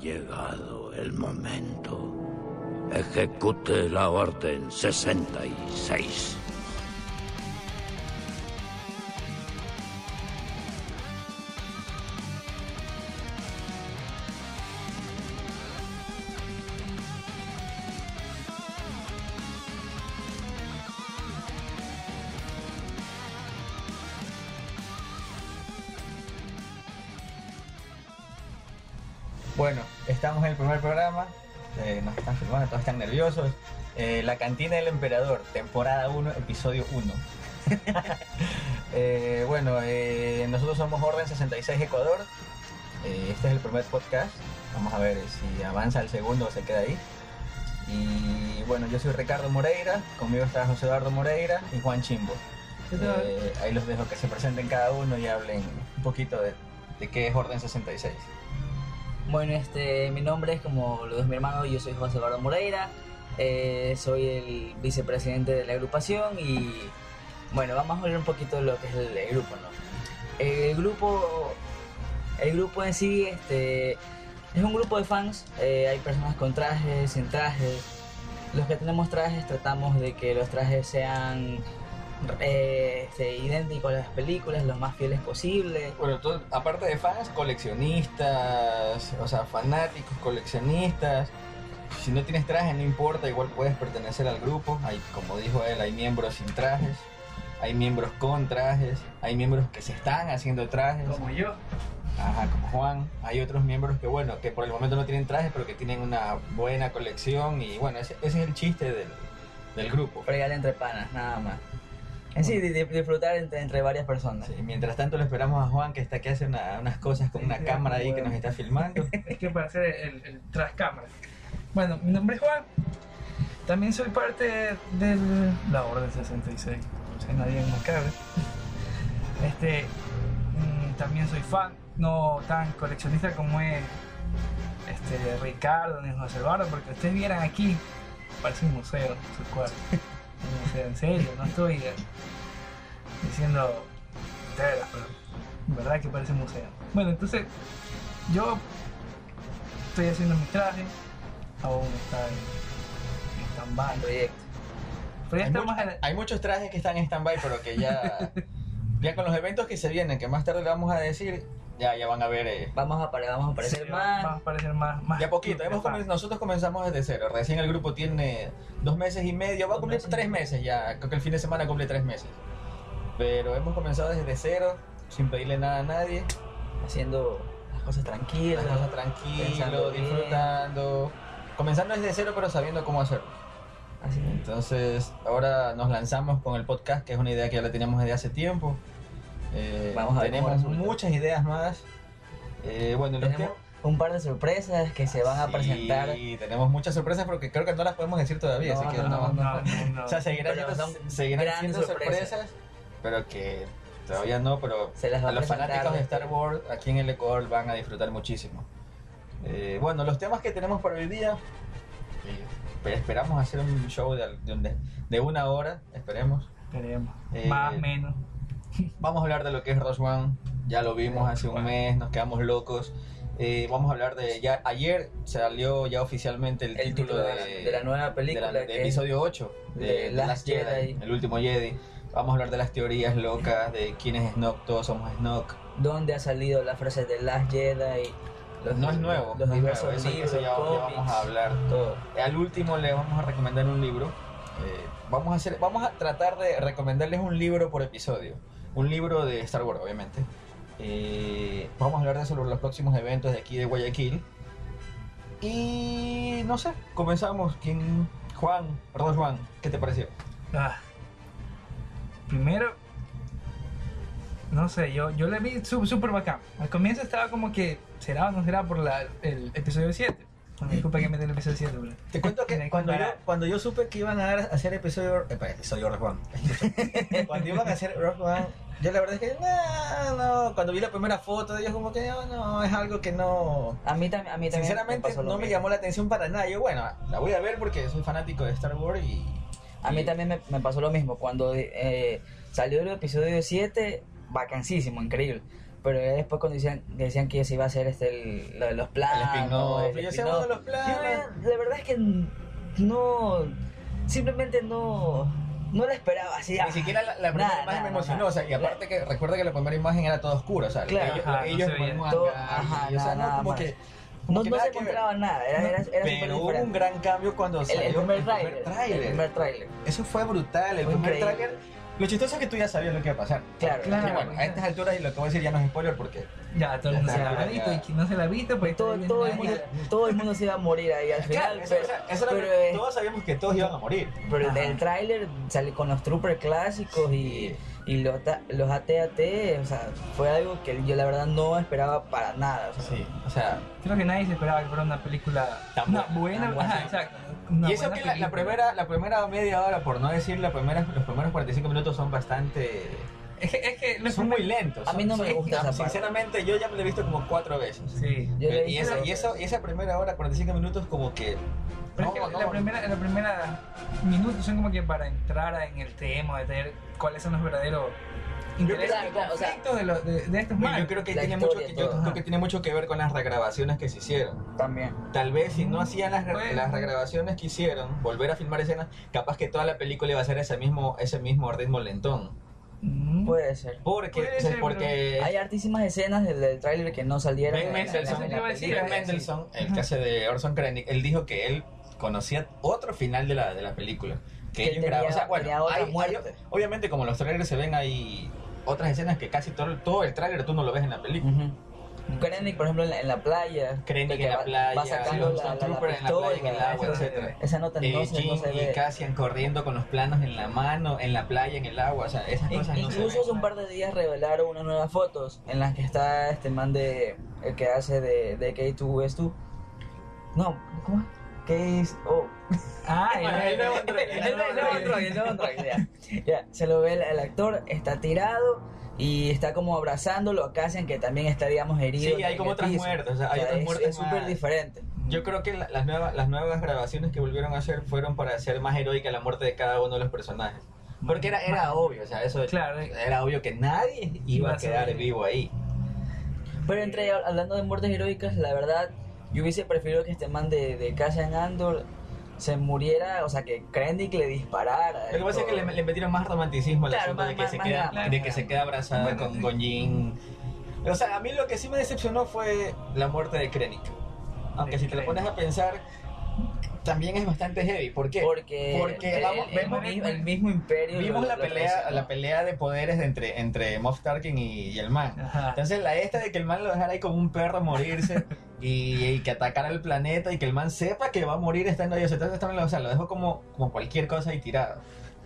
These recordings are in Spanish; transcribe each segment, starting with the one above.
llegado el momento. Ejecute la orden 66. Nerviosos. Eh, la cantina del emperador, temporada 1, episodio 1. Eh, bueno, eh, nosotros somos Orden 66 Ecuador. Eh, este es el primer podcast. Vamos a ver si avanza el segundo o se queda ahí. Y bueno, yo soy Ricardo Moreira. Conmigo está José Eduardo Moreira y Juan Chimbo. Ahí los dejo que se presenten cada uno y hablen un poquito de, de qué es Orden 66. Bueno, este, mi nombre es como lo de mi hermano, yo soy José Eduardo Moreira, eh, soy el vicepresidente de la agrupación y bueno, vamos a hablar un poquito de lo que es el, grupo, ¿no? El grupo, el grupo en sí, este, es un grupo de fans, eh, hay personas con trajes, sin trajes, los que tenemos trajes tratamos de que los trajes sean eh, este, idénticos a las películas, los más fieles posible. Bueno, tú, aparte de fans, coleccionistas, o sea, fanáticos, coleccionistas. Si no tienes traje, no importa, igual puedes pertenecer al grupo. Hay, como dijo él, hay miembros sin trajes, hay miembros con trajes, hay miembros que se están haciendo trajes. Como yo. Ajá, como Juan. Hay otros miembros que, bueno, que por el momento no tienen trajes, pero que tienen una buena colección. Y bueno, ese, ese es el chiste del, del grupo. fregar entre panas, nada más. En sí, di- di- disfrutar entre, entre varias personas. Sí, mientras tanto, le esperamos a Juan, que está aquí hace una- unas cosas con Sí, una sí, cámara ahí que bueno. nos está filmando. Es que para hacer el, el tras cámara. Bueno, mi nombre es Juan. También soy parte de la Orden 66. O sea, nadie más cabe. Este, mm, también soy fan, no tan coleccionista como es este, Ricardo ni José Eduardo, porque ustedes vieran aquí, parece un museo, su cuarto. Un museo, en serio, no estoy eh, diciendo telas, pero en verdad que parece un museo. Bueno, entonces, yo estoy haciendo mi traje, aún está en, stand-by. Proyecto. Pero ya Hay, hay muchos trajes que están en stand-by, pero que ya, ya con los eventos que se vienen, que más tarde le vamos a decir, ya, ya van a ver. eh, Vamos a, vamos a aparecer Sí, más. va a parecer más, más de a poquito, hemos comen- nosotros comenzamos desde cero. Recién el grupo tiene dos meses y medio, va a cumplir meses. tres meses ya. Creo que el fin de semana cumple tres meses. Pero hemos comenzado desde cero, sin pedirle nada a nadie. haciendo las cosas tranquilas. Las cosas tranquilo, pensando bien. disfrutando. Comenzando desde cero, pero sabiendo cómo hacerlo. Así es. Entonces, ahora nos lanzamos con el podcast, que es una idea que ya la teníamos desde hace tiempo. Eh, Vamos a ver cómo tenemos muchas ideas más. Eh, bueno, los Tenemos un par de sorpresas que se van a Sí, presentar. tenemos muchas sorpresas porque creo que no las podemos decir todavía. No, así que no, no, No, no, no. O sea, seguirán, siendo, seguirán sorpresas, sorpresas. pero que todavía no, pero Se las va a los fanáticos de. Star Wars aquí en el Ecuador van a disfrutar muchísimo. Eh, bueno, los temas que tenemos para hoy día, eh, pues esperamos hacer un show de, de, de una hora, esperemos. Esperemos. Eh, más o menos. Vamos a hablar de lo que es Rogue One, ya lo vimos hace un mes, nos quedamos locos. Eh, vamos a hablar de, ya ayer salió ya oficialmente el, El título título de, de la nueva película de la- de es episodio 8 de, Last Last Jedi, Jedi. el último Jedi. Vamos a hablar de las teorías locas, de quién es Snoke, todos somos Snoke. ¿Dónde ha salido la frase de Last Jedi? Los, no es nuevo, Los no es diversos nuevo, eso- libros, eso ya, ya cómics, vamos a hablar. todo. Al último le vamos a recomendar un libro. Eh, vamos a hacer, vamos a tratar de recomendarles un libro por episodio. Un libro de Star Wars, obviamente. Eh, vamos a hablar de sobre los próximos eventos de aquí de Guayaquil. Y no sé, comenzamos. ¿Quién? Juan, perdón Juan, ¿qué te pareció? Ah. Primero, no sé, yo, yo le vi súper bacán. Al comienzo estaba como que, ¿será o no será por la, el episodio 7? Bueno, disculpa que metí el episodio 7, bro. Te cuento que cuando yo, cuando yo supe que iban a hacer episodio, eh, episodio One, cuando iban a hacer Rogue One, yo la verdad es que no, no, cuando vi la primera foto de ellos como que no, no, es algo que no, A mí, tam- a mí también. sinceramente pasó lo no me llamó la atención para nada. Yo bueno, la voy a ver porque soy fanático de Star Wars y A mí y- también me, me pasó lo mismo. Cuando eh, salió el episodio 7, vacancísimo, increíble. pero después cuando decían, decían que se iba a hacer este, el, lo de los planos, spin-off, el yo sé uno de los planos. la verdad es que no, simplemente no, no la esperaba así. Ni ah, siquiera la, la primera nada, imagen nada, me emocionó, nada. o sea, y aparte que recuerda que la primera imagen era toda oscura, o sea, Claro. ellos, Ajá, no ellos se Todo- ajá, y, o sea, nada, no nada como más. que no, como que no nada se encontraba nada, era, era, era Pero hubo un gran cambio cuando el, salió el primer tráiler. Eso fue brutal, el Fue primer increíble. tráiler. Lo chistoso es que tú ya sabías lo que iba a pasar. Claro, Claro. Bueno, a estas alturas y lo que voy a decir ya no es spoiler porque Ya, todo el mundo se la visto y quien no se la ha visto, pues todo, está todo, el mundo, ahí. todo el mundo se iba a morir ahí al final, Claro, eso, pero, eso pero, que todos sabíamos que todos iban a morir. pero el Ajá. tráiler sale con los troopers clásicos y, y los, ta- los AT-AT, o sea, fue algo que yo la verdad no esperaba para nada. o sea, Sí, o sea, Creo que nadie se esperaba que fuera una película Tan una buena, buena. tan buena. Ajá, exacto. una y eso que la, primera la primera media hora, por no decir la primera, los primeros 45 minutos son bastante Es que, es que son muy lentos. A mí no me gusta esa parte. Sinceramente, yo ya me lo he visto como cuatro veces. Sí. yo y, dije- esa, y, eso, y esa primera hora, 45 minutos, como que. Pero no, es que no, la primera, la primera minutos son como que para entrar en el tema, de tener cuáles son los verdaderos intereses Claro, y claro, o sea, conflictos de, los- de, de estos Yo manes. creo que tiene mucho, que- y yo creo que tiene mucho que ver con las regrabaciones que se hicieron. también. Tal vez si no hacían las, Bueno. las regrabaciones que hicieron, volver a filmar escenas, capaz que toda la película iba a ser ese mismo, ese mismo ritmo lentón. Mm. Puede ser. Porque, Puede o sea, ser, porque Hay hartísimas escenas del, del tráiler que no salieron. Ben película. Ben Mendelsohn, el que hace de Orson Krennic, él dijo que él conocía otro final de la, de la película. Que Que ellos grabaron. O sea, bueno, hay- hay- obviamente como los trailers se ven hay otras escenas que casi todo, todo el tráiler tú no lo ves en la película. Krennic, por ejemplo, en la, en la playa. Krennic que en la va- playa, Va sacando los la, la, la Stormtroopers en la playa, en el pistola, agua, etcétera. Esa nota no, Eh, se, no se y ve. Cassian corriendo con los planos en la mano, en la playa, en el agua, o sea, esas In- cosas no se Incluso ven. hace un par de días revelaron unas nuevas fotos en las que está este man de el que hace de, de K2S2. No, ¿cómo es? Case. Oh. Ah, el nuevo El nuevo androide, ya. Ya, se lo ve el, el actor, está tirado y está como abrazándolo a Cassian que también está, digamos, herido. Sí, hay como otras muertes, o sea, hay otras es- muertes Es súper diferente. Yo creo que la- las, nuevas, las nuevas grabaciones que volvieron a hacer fueron para hacer más heroica la muerte de cada uno de los personajes. Porque era, era obvio, o sea, eso Claro. era obvio que nadie iba a quedar vivo ahí. Pero entre hablando de muertes heroicas, la verdad, yo hubiese preferido que este man de, de Cassian Andor se muriera, o sea, que Krennic le disparara. Lo que pasa es que le, le metieron más romanticismo al Claro, asunto más- de que, más- se más queda, de que se queda abrazada Bueno, con. Gonjin. O sea, a mí lo que sí me decepcionó fue la muerte de Krennic. Aunque De si te lo pones a pensar, también es bastante heavy. ¿Por qué? Porque, Porque el, vamos- el- vemos- el, mismo- el mismo imperio. Vimos lo- la lo pelea, la pelea de poderes de entre, entre Moff Tarkin y, y el man. Ajá. Entonces la esta de que el man lo dejara ahí como un perro a morirse y, y que atacara el planeta y que el man sepa que va a morir estando ahí. Entonces también lo, o sea, lo dejó como, como cualquier cosa ahí tirado.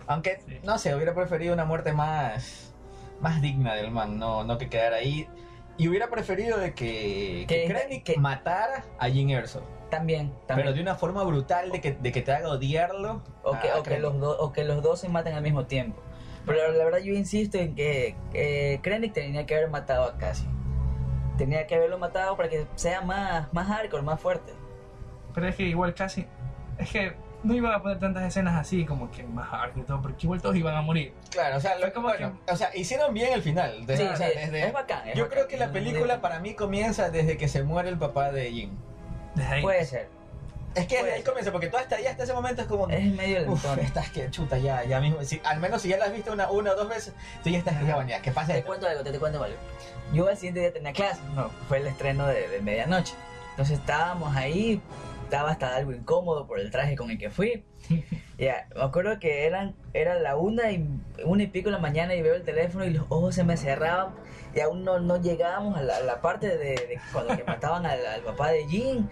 Aunque, Sí. no sé, hubiera preferido una muerte más, más digna del man, no, no que quedara ahí. Y hubiera preferido de que, que, Que- Krennic que- matara a Jin Erso. También, también. Pero de una forma brutal de que, de que te haga odiarlo. o, que, a o, que Krennic. los do- o que los dos se maten al mismo tiempo. Pero la verdad yo insisto en que eh, Krennic tenía que haber matado a Cassian. Tenía que haberlo matado para que sea más, más hardcore, más fuerte. Pero es que igual casi. Es que no iban a poner tantas escenas así, como que más hard y todo, porque igual todos iban a morir. Claro, o sea, lo, bueno, o sea, hicieron bien el final. Desde- Sí, o sea, desde- es bacán. es yo bacán. creo que la película para mí comienza desde que se muere el papá de Jin. Desde ahí. Puede ser. Es que desde ahí comienza, porque tú hasta ahí, hasta ese momento es como... Es medio lentón. estás que chuta ya, ya mismo. Si, al menos si ya la has visto una, una o dos veces, tú ya estás que ya, ya, ¿qué pasa? Te esto? cuento algo, te, te cuento algo. Yo al siguiente día tenía clase, no, fue el estreno de, de medianoche. Entonces estábamos ahí, estaba hasta algo incómodo por el traje con el que fui. Ya, me acuerdo que eran, era la una y, una y pico de la mañana y veo el teléfono y los ojos se me cerraban y aún no, no llegábamos a la, la parte de, de cuando que mataban al, al papá de Jin.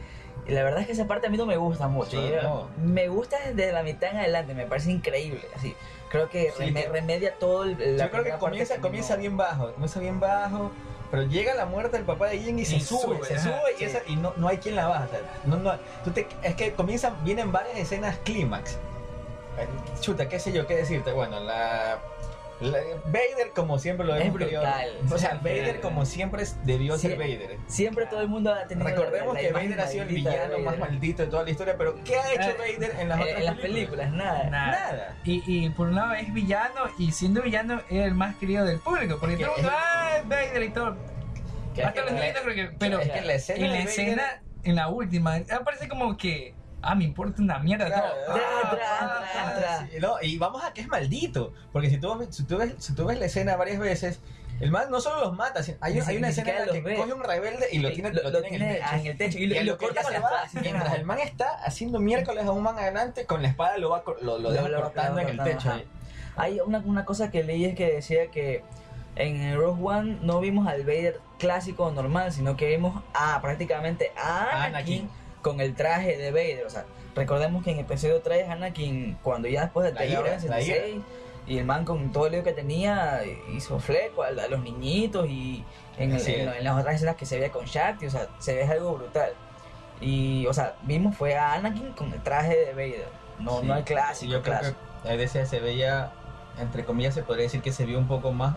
Y la verdad es que esa parte a mí no me gusta mucho. Sí, no. Me gusta desde la mitad en adelante, me parece increíble. Así, creo que, Sí, remedia todo el, la Yo creo que comienza, que comienza no- bien bajo, comienza bien bajo, pero llega la muerte del papá de Jin y se Y sube, sube, se sube y, sí. esa- y no, no hay quien la baja. o sea, no, no, tú te- es que comienzan, vienen varias escenas clímax. Chuta, qué sé yo, qué decirte. Bueno, la- Vader como siempre lo Es hemos querido- brutal. O sea, Vader como siempre es- debió Sí. ser Vader. Siempre todo el mundo ha tenido. Recordemos la- la que Vader ha sido el villano más maldito de toda la historia, pero ¿qué ha hecho Eh, Vader en las Eh, otras en las películas? películas, nada. Nada. Nada. Y, y por un lado es villano, y siendo villano es el más querido del público, porque Es que todo el mundo, es- ¡ah, Vader y todo! Hasta los niñitos creo que. Pero es que la escena en la escena, en la última, aparece como que. Ah, me importa una mierda Claro, todo. Tra, Ah, tra, ah, tra, ah. Sí, no, y vamos a que es maldito. Porque si tú, si tú, ves, si tú ves la escena varias veces, el man no solo los mata, sino- hay, una escena en la que ve. coge un rebelde y lo tiene, Lo- lo lo tiene en el techo. en el techo y lo- Y lo corta con la espada. Mientras el man está haciendo miércoles a un man adelante, con la espada lo va lo, cortando en el techo. ajá. Hay una, una cosa que leí es que decía que en Rogue One no vimos al Vader clásico normal, sino que vimos a prácticamente a Anakin, Anakin. Con el traje de Vader. O sea, recordemos que en episodio 3 Anakin, cuando ya después de La ira, 66, y el man con todo el lío que tenía, hizo fleco a, a los niñitos y en, el- en- en las otras escenas que se veía con Shakti, o sea, se ve algo brutal. Y, o sea, vimos fue a Anakin con el traje de Vader, no, Sí, no el clásico. yo creo clásico. que a veces se veía, entre comillas, se podría decir que se vio un poco más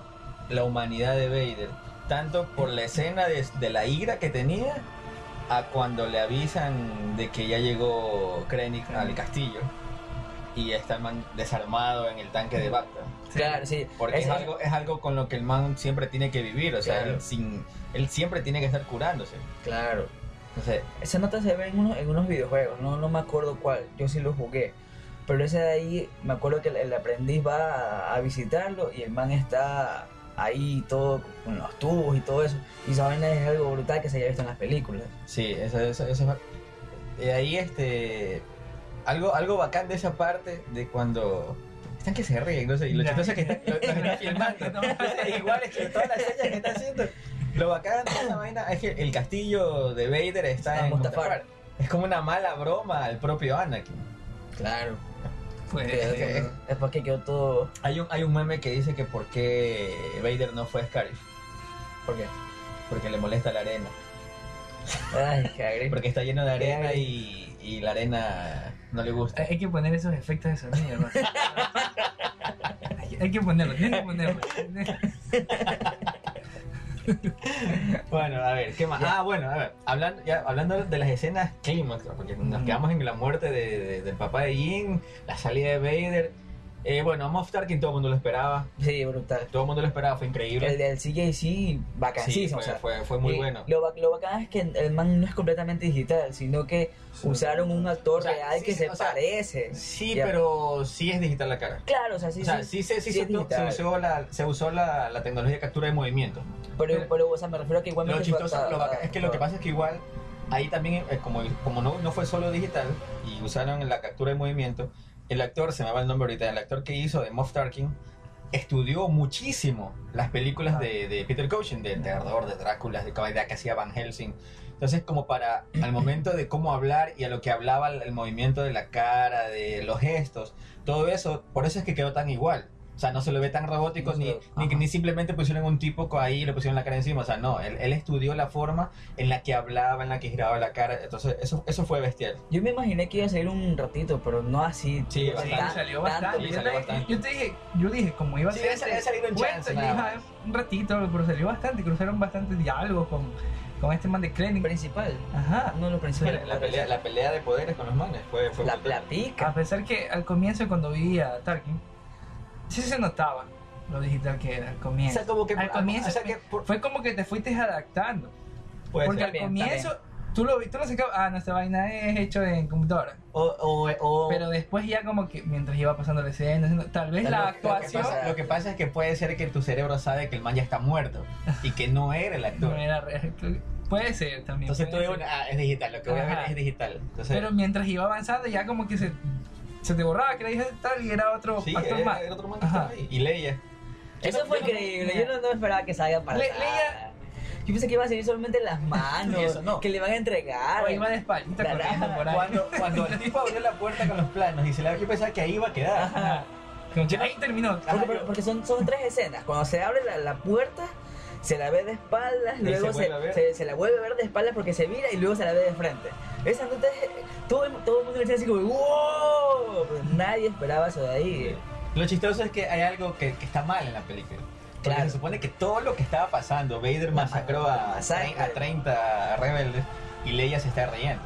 la humanidad de Vader. Tanto por la escena de, de la ira que tenía, a cuando le avisan de que ya llegó Krennic al castillo y está el man desarmado en el tanque de Bacta. Claro, sí. Porque es, Ese- algo, es algo con lo que el man siempre tiene que vivir, o sea, Claro. él, sin, él siempre tiene que estar curándose. Claro. Entonces, Esa nota se ve en unos, en unos videojuegos, no, no me acuerdo cuál, yo sí lo jugué. Pero ese de ahí, me acuerdo que el, el aprendiz va a, a visitarlo y el man está ahí todo con los tubos y todo eso. Y esa vaina es algo brutal que se haya visto en las películas. Sí, eso, eso, eso es- Y ahí este algo, algo bacán de esa parte de cuando están que se ríen, no sé, y lo chistoso es que están, lo, están filmando. Entonces, igual es que todas las señas que está haciendo. Lo bacán de esa vaina es que el castillo de Vader está Ah, en Mustafar. Mustafar. Es como una mala broma al propio Anakin. Claro. Pues, eh, Después que quedó todo... Hay un, hay un meme que dice que por qué Vader no fue Scarif, ¿Por qué? porque le molesta la arena. Ay, qué. Porque está lleno de arena y, y la arena no le gusta. hay que poner esos efectos de sonido. ¿no? hay, hay que ponerlo, tienen que ponerlo. Bueno, a ver, ¿qué más? Ah, bueno, a ver, hablando, ya, hablando de las escenas clímax, porque nos quedamos en la muerte de, de- del papá de Jin, la salida de Vader. Eh, bueno, Moff Tarkin todo el mundo lo esperaba, Sí, brutal. todo el mundo lo esperaba, fue increíble. El del CJC, Sí, vacancísimo. fue, o sea, fue, fue muy bueno. Lo, lo bacán es que el man no es completamente digital, sino que usaron un actor O sea, real sí, que sí, se o sea, parece. Sí, Ya. pero sí es digital la cara. Claro, o sea, sí, o sea, sí, sí, se, sí, sí se, usó- se digital. usó, la, se usó la, la tecnología de captura de movimiento. Pero, pero, o sea, me refiero a que igualmente... Lo chistoso, fue- lo bacán es que lo que pasa es que igual ahí también, eh, como, como no, no fue solo digital y usaron la captura de movimiento, el actor, se me va el nombre ahorita, el actor que hizo de Moff Tarkin estudió muchísimo las películas de, de Peter Cushing, de Terror, de Drácula, de Caballería que hacía Van Helsing. Entonces, como para al momento de cómo hablar y a lo que hablaba el movimiento de la cara, de los gestos, todo eso, por eso es que quedó tan igual. O sea, no se lo ve tan robótico, No ni, lo- ni, ni simplemente pusieron un tipo ahí y le pusieron la cara encima. O sea, no, él, él estudió la forma en la que hablaba, en la que giraba la cara. Entonces, eso, eso fue bestial. Yo me imaginé que iba a salir un ratito, pero no así. Sí, bastante. tan- salió bastante. sí, Yo, salió te, bastante. yo te dije, yo dije, como iba a Sí, ser. debe salir un cuento, chance, más. "Ah, un ratito, pero salió bastante. Cruzaron bastantes diálogos con, con este man de Krennic. Principal. Ajá. Uno de los principales. La, la pelea, la pelea de poderes con los manes fue, fue La brutal. platica. A pesar que al comienzo, cuando vi a Tarkin, sí se notaba lo digital que era al O comienzo. sea, como que, Al comienzo o sea, que por- Fue como que te fuiste adaptando. puede Porque ser. al También, comienzo, tú lo, tú lo sacabas, ah, nuestra vaina es hecho en computadora. O, o, o- Pero después ya como que mientras iba pasando la escena, tal vez la vez- lo que, actuación pasa, lo que pasa es que puede ser que tu cerebro sabe que el man ya está muerto y que no era el actor. no era real. Puede ser también. Entonces tú ves, ah, es digital, lo que voy a ver Ajá. es digital. Entonces, Pero mientras iba avanzando ya como que se, se te borraba que era digital y era otro sí, actor era, más. era otro man que Ajá. estaba ahí. Y Leia. Eso fue increíble. Yo no, no esperaba que salga para Le- nada. Leia- Yo pensé que iba a salir solamente las manos. Sí, eso no. Que le van a entregar. O iba de corriendo nada. por ahí. Cuando, cuando el tipo abrió la puerta con los planos y se la yo pensaba que ahí iba a quedar. Ajá. Ahí terminó. Porque, porque- porque son, son tres escenas. Cuando se abre la, la puerta, se la ve de espaldas, Y luego se se- se la vuelve a ver de espaldas porque se mira y luego se la ve de frente. Esa nota es. Todo, el- todo el mundo decía así como, ¡wow! Pero nadie esperaba eso de ahí. Lo chistoso es que hay algo que, que está mal en la película. Porque Claro. se supone que todo lo que estaba pasando, Vader masacró ma- a, a 30 rebeldes y Leia se está riendo.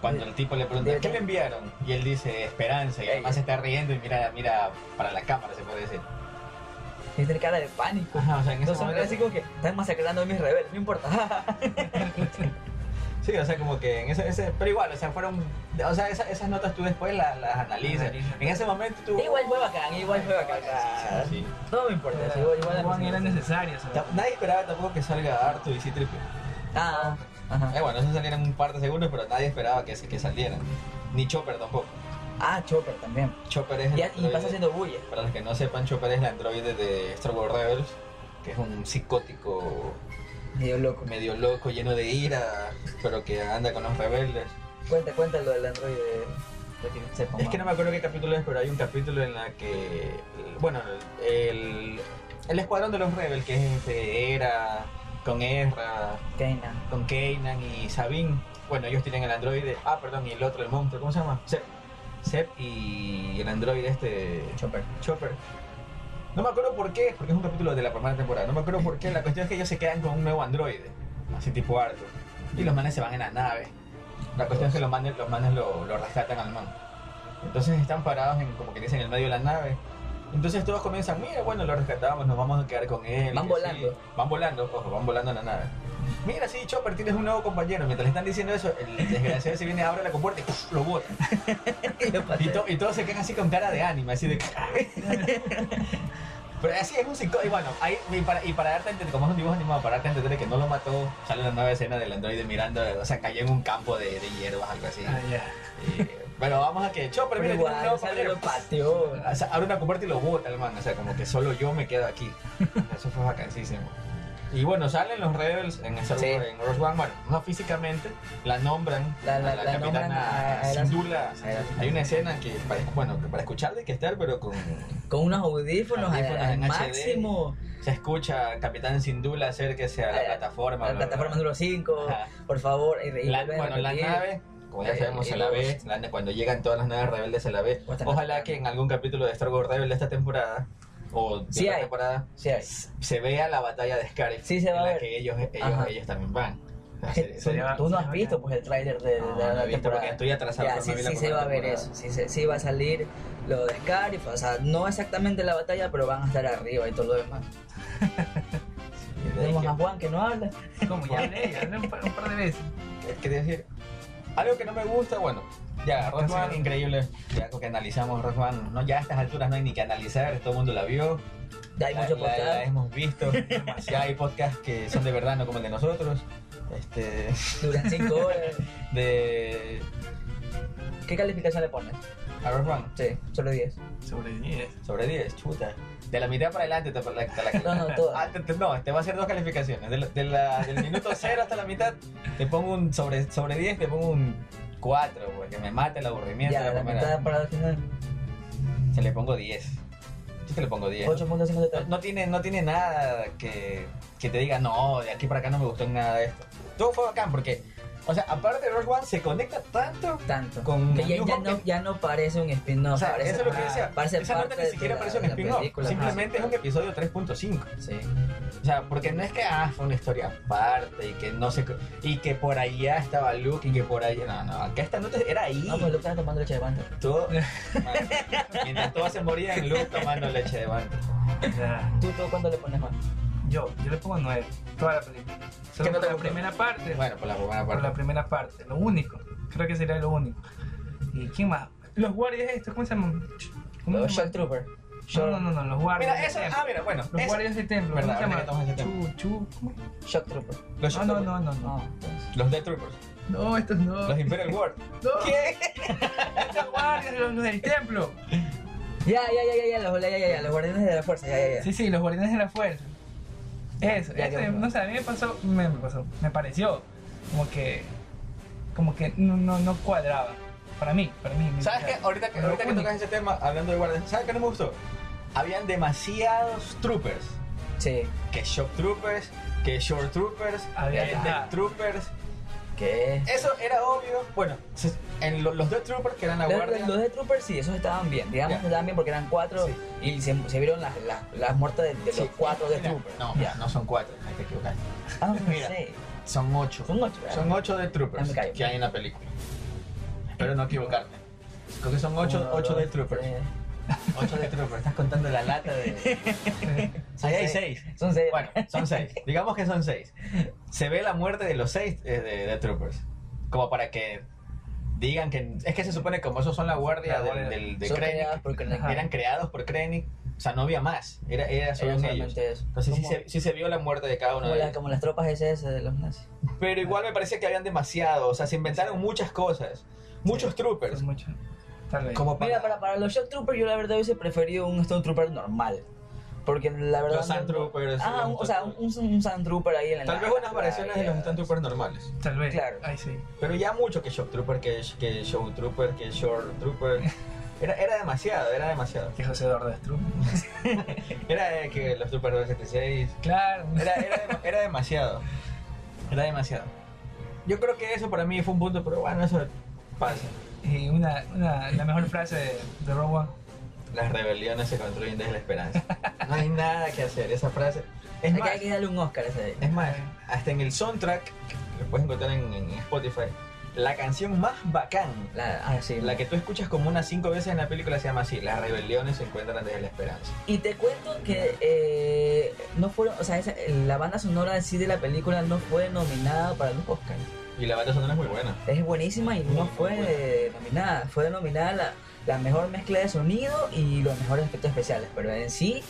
Cuando el tipo le pregunta, ¿qué le enviaron? Y él dice, esperanza, y además se está riendo y mira, mira para la cámara, se puede decir. Tiene cara de pánico. Ajá, o sea, en Entonces, momento- así como que están masacrando a mis rebeldes, no importa. Sí, o sea, como que en ese, ese pero igual, o sea, fueron, o sea, esa- esas notas tú después las, las analizas. En ese momento tú... igual fue bacán, igual fue bacán. Sí, sí, sí. No me importa, sí, igual, igual Juan era. Ta- Nadie esperaba tampoco que salga Arthur y Citripio. Ah, ajá. Eh, bueno, eso salieron un par de segundos, pero nadie esperaba que, que salieran. Ni Chopper tampoco. Ah, Chopper también. Chopper es el Y, pasa haciendo bulla. Para los que no sepan, Chopper es el androide de Star Wars Rebels, que es un psicótico Medio loco. medio loco, lleno de ira, pero que anda con los rebeldes. Cuenta, cuenta lo del androide. Que sepan Es que no me acuerdo qué capítulo es, pero hay un capítulo en la que, bueno, el, el escuadrón de los rebels, que es este, Era, con Ezra, Kanan. con Kanan y Sabine, bueno, ellos tienen el androide, ah, perdón, y el otro, el monstruo, ¿cómo se llama? Sep. Sep y el androide este, Chopper. Chopper. No me acuerdo por qué, porque es un capítulo de la primera temporada. No me acuerdo por qué. La cuestión es que ellos se quedan con un nuevo androide, así tipo Arthur. Y los manes se van en la nave. La cuestión es que los manes, los manes lo, lo rescatan al man. Entonces están parados en, como que dicen, en el medio de la nave. Entonces todos comienzan, mira, bueno, lo rescatamos, nos vamos a quedar con él. Van volando. Van volando, ojo, van volando en la nave. Mira, sí, Chopper, tienes un nuevo compañero. Mientras le están diciendo eso, el desgraciado se viene, abre la compuerta y lo bota. Y, to- y todos se quedan así con cara de anime, así de. Pero así es un psicó. Y bueno, ahí, y, para, y para darte a entender, como es un dibujo animado, para darte a entender que no lo mató, sale la nueva escena del androide mirando, o sea, cayó en un campo de, de hierbas, algo así. Ah. Y, bueno, vamos a que Chopper, Pero mira, igual, nuevo sale lo pateó. O sea, abre una compuerta y lo bota el man, o sea, como que solo yo me quedo aquí. Eso fue vacancísimo. Y bueno, salen los Rebels en, Star Sí. En Rogue One, bueno, no físicamente, la nombran, La- la- a la, la capitana a- a la- Syndulla. a la- Hay una escena que, para, bueno, que para escuchar de que estar, pero con, Con unos audífonos, al- Audífonos al, en HD. máximo. se escucha Capitán Syndulla acérquese a la A- plataforma. La bla, bla, plataforma número 5, Ajá. por favor. Y, y La- a bueno, la nave, como ya Eh, sabemos, y se la ve. la- cuando llegan todas las naves rebeldes se la ve. Ojalá que en algún capítulo de Star Wars Rebel de esta temporada, o de Sí la hay. temporada, Sí, hay. se vea la batalla de Scarif. Sí, se va en a la ver. que ellos, ellos, ellos también van. Se- tú, se- sería- tú no has visto pues el tráiler de, de No, la no he visto temporada. porque estoy atrasado, Ya, sí, sí se va a ver eso. Sí, se- sí va a salir lo de Scarif. O sea, no exactamente la batalla, pero van a estar arriba y todo lo demás. De Tenemos a Juan que no habla. Como ya hablé, ya hablé un par, un par de veces. ¿Qué quería decir? Algo que no me gusta, bueno, ya. One, increíble. Ya que analizamos One, no, ya a estas alturas no hay ni que analizar, todo el mundo la vio. Ya hay la, mucho la- la podcast. hemos visto. ya hay podcasts que son de verdad, no como el de nosotros. Este, Duran 5 horas. de ¿Qué calificación le pones? a One, Sí, solo 10. Sobre 10. sobre 10, chuta. De la mitad para adelante te, la, te la- No, no, todo. Ah, te- te- no, te va a hacer dos calificaciones. De la- de la- del minuto 0 hasta la mitad, te pongo un sobre, sobre 10, te pongo un 4, porque me mata el aburrimiento. Ya, de la primera. mitad para el final. Se le pongo 10. Yo te le pongo 10. 8.5 de No, tal. no tiene, no tiene nada que, que te diga, no, de aquí para acá no me gustó nada de esto. Todo fue bacán porque, o sea, aparte de Rogue One, se conecta tanto Tanto. con Que ya, ya no, que- ya no parece un spin-off. O sea, parece, eso es lo que ah, decía. Parece Esa parte nota ni siquiera parece la- un la spin-off. Simplemente es un episodio 3.5. Sí. O sea, porque no es que ah, fue una historia aparte y que no sé. Y que por allá estaba Luke y que por allá. No, no, acá esta nota era ahí. No, pues lo estaba tomando leche de banda. Todo. Mientras todos se morían, Luke tomando leche de banco. Ya. ¿Tú, tú cuándo le pones más? Yo, yo le pongo 9. Toda la película. Solo ¿Qué no por te la primera parte. Bueno, por la primera por la parte. primera parte. Lo único. Creo que sería lo único. ¿Y quién más? Los guardias estos, ¿cómo se llaman? ¿Cómo Los Shock llaman? Trooper. No, Shock, no, no, los guardias. Mira, eso. templo. Ah, mira, bueno. Los eso- guardias del templo. ¿Cómo se llama? Chu. Shock Trooper. Los, No, no, Shock- no, no, no. No, los Death Troopers. No, estos no. Los Imperial Guard. No, ¿Qué? estos guardias, los, los del templo. Ya, ya, ya, ya, ya, los, ya, ya, ya, los guardianes de la fuerza, ya, ya, ya. Sí, sí, los guardianes de la fuerza. Eso, Ya, este, bueno. no sé, a mí me pasó, me, me pasó, me pareció como que, como que no, no, no cuadraba. Para mí, para mí. ¿Sabes qué? Ahorita que, ahorita que tocas ese tema, hablando de guardias, ¿sabes qué no me gustó? Habían demasiados troopers. Sí. Que Shock Troopers, que Short Troopers, Había- que. Death Troopers. ¿Qué? Eso era obvio. Bueno, se- en lo- los Death Troopers, que eran la Los, guardia. los de Troopers sí, esos estaban bien. Digamos Ya. que estaban bien porque eran cuatro Sí. y se, se vieron las, las, las muertes de, de Sí, los cuatro de mira, Troopers. No, ya. no son cuatro, ahí te equivocaste. Ah, no Mira. sé. Son ocho. Son ocho, ¿verdad? Son ocho Death Ya Troopers me callo. que hay en la película. Espero no equivocarme. Creo que son ocho, Uno, ocho dos, Death Troopers. tres, 8 de Trooper, estás contando la lata de... Ahí hay 6. Son seis. Bueno, son 6. Digamos que son 6. Se ve la muerte de los 6 de, de Troopers. Como para que digan que... Es que se supone que como esos son la guardia La del, del- de Son Krennic, por Krennic. Eran creados por Krennic. O sea, no había más. Era, era solo Era ellos. eso. Entonces sí se, sí se vio la muerte de cada uno como, de la- ellos. como las tropas SS de los nazis. Pero igual me parece que habían demasiado. O sea, se inventaron muchas cosas. Muchos troopers. Es mucho. Tal vez. Como para, Mira, para, para los Shock Troopers yo la verdad hubiese preferido un Stone Trooper normal. Porque la verdad... Los Sand no- Troopers, Ah, los un- o sea, un, un Sand Trooper ahí en la... Tal vez unas variaciones de los. Stunt Troopers normales. Tal vez. Claro. Ahí sí. Pero ya mucho que Shock Trooper, que, que Show Trooper, que Short Trooper. Era, era demasiado, era demasiado. Que José Eduardo Strupp. Era eh, que los Troopers 276. Claro. Era, era, dem- era demasiado. Era demasiado. Yo creo que eso para mí fue un punto, pero bueno, eso pasa. Y una, una, la mejor frase de, de Rogue One. Las rebeliones se construyen desde la esperanza. No hay nada que hacer, esa frase. Es Hay que, más, hay que darle un Oscar a ese. es más, hasta en el soundtrack, que lo puedes encontrar en, en Spotify, la canción más bacán La, ah, sí. La que tú escuchas como unas cinco veces en la película se llama así, las rebeliones se encuentran desde la esperanza. Y te cuento que eh, no fueron, o sea, esa- la banda sonora en sí de la película no fue nominada para los Oscars. Y la banda sonora es muy buena. Es buenísima y Muy, no fue nominada. Fue nominada la, la mejor mezcla de sonido y los mejores efectos especiales. Pero en sí,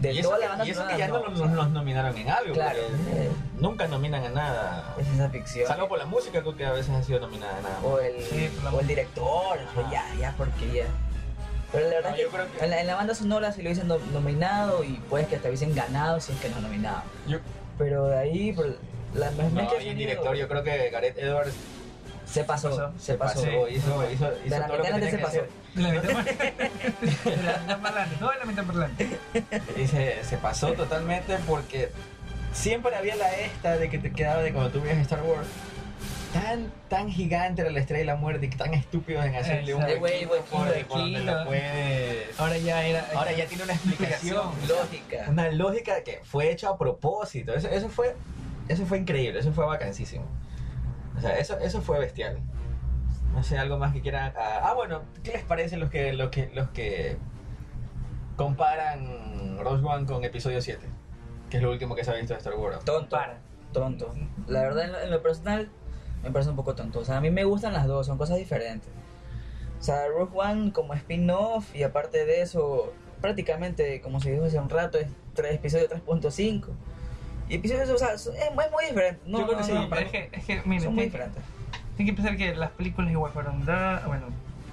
de y toda la banda y eso sonora, que ya no, no, los, los nominaron en algo, Claro. porque Eh. nunca nominan a nada. es ciencia ficción. Salvo por la música, creo que a veces ha sido nominada a nada. o el, Sí, o el director, Ajá. ya, ya porquería. Pero la verdad No, es que, que- En, la, en la banda sonora sí lo hubiesen no- nominado y puedes que hasta hubiesen ganado si es que no nominado. Yo- Pero de ahí, por la me- no, y el director, yo creo que Gareth Edwards se pasó, pasó. se pasó. pasó, hizo, hizo, hizo De la todo lo que mitad se pasó. De la mitad más adelante. No de la mitad. Y se, se pasó totalmente porque siempre había la esta de que te quedaba de cuando tú veías Star Wars. Tan, tan gigante era la estrella de la muerte y tan estúpidos en hacerle un Exacto. huequito Huequito, por, por donde huequito. lo puedes. Ahora ya era. Ahora ya tiene una explicación. Lógica. Una lógica que fue hecha a propósito. Eso, eso fue eso fue increíble, eso fue vacancísimo. O sea, eso, eso fue bestial. No sé, algo más que quieran. Ah, ah, bueno, ¿qué les parece los que, los que, los que comparan Rogue One con episodio 7? Que es lo último que se ha visto de Star Wars. Tonto. Para. Tonto. La verdad, en lo, en lo personal, me parece un poco tonto. O sea, a mí me gustan las dos, son cosas diferentes. O sea, Rogue One como spin-off y aparte de eso, prácticamente, como se dijo hace un rato, es tres, episodio 3.5. Y episodios, o sea, es, es muy diferente. No, Yo creo no, que no, sí, para es mí que, es que, mire, son muy tiene, diferentes. tiene que pensar que las películas igual fueron da, bueno,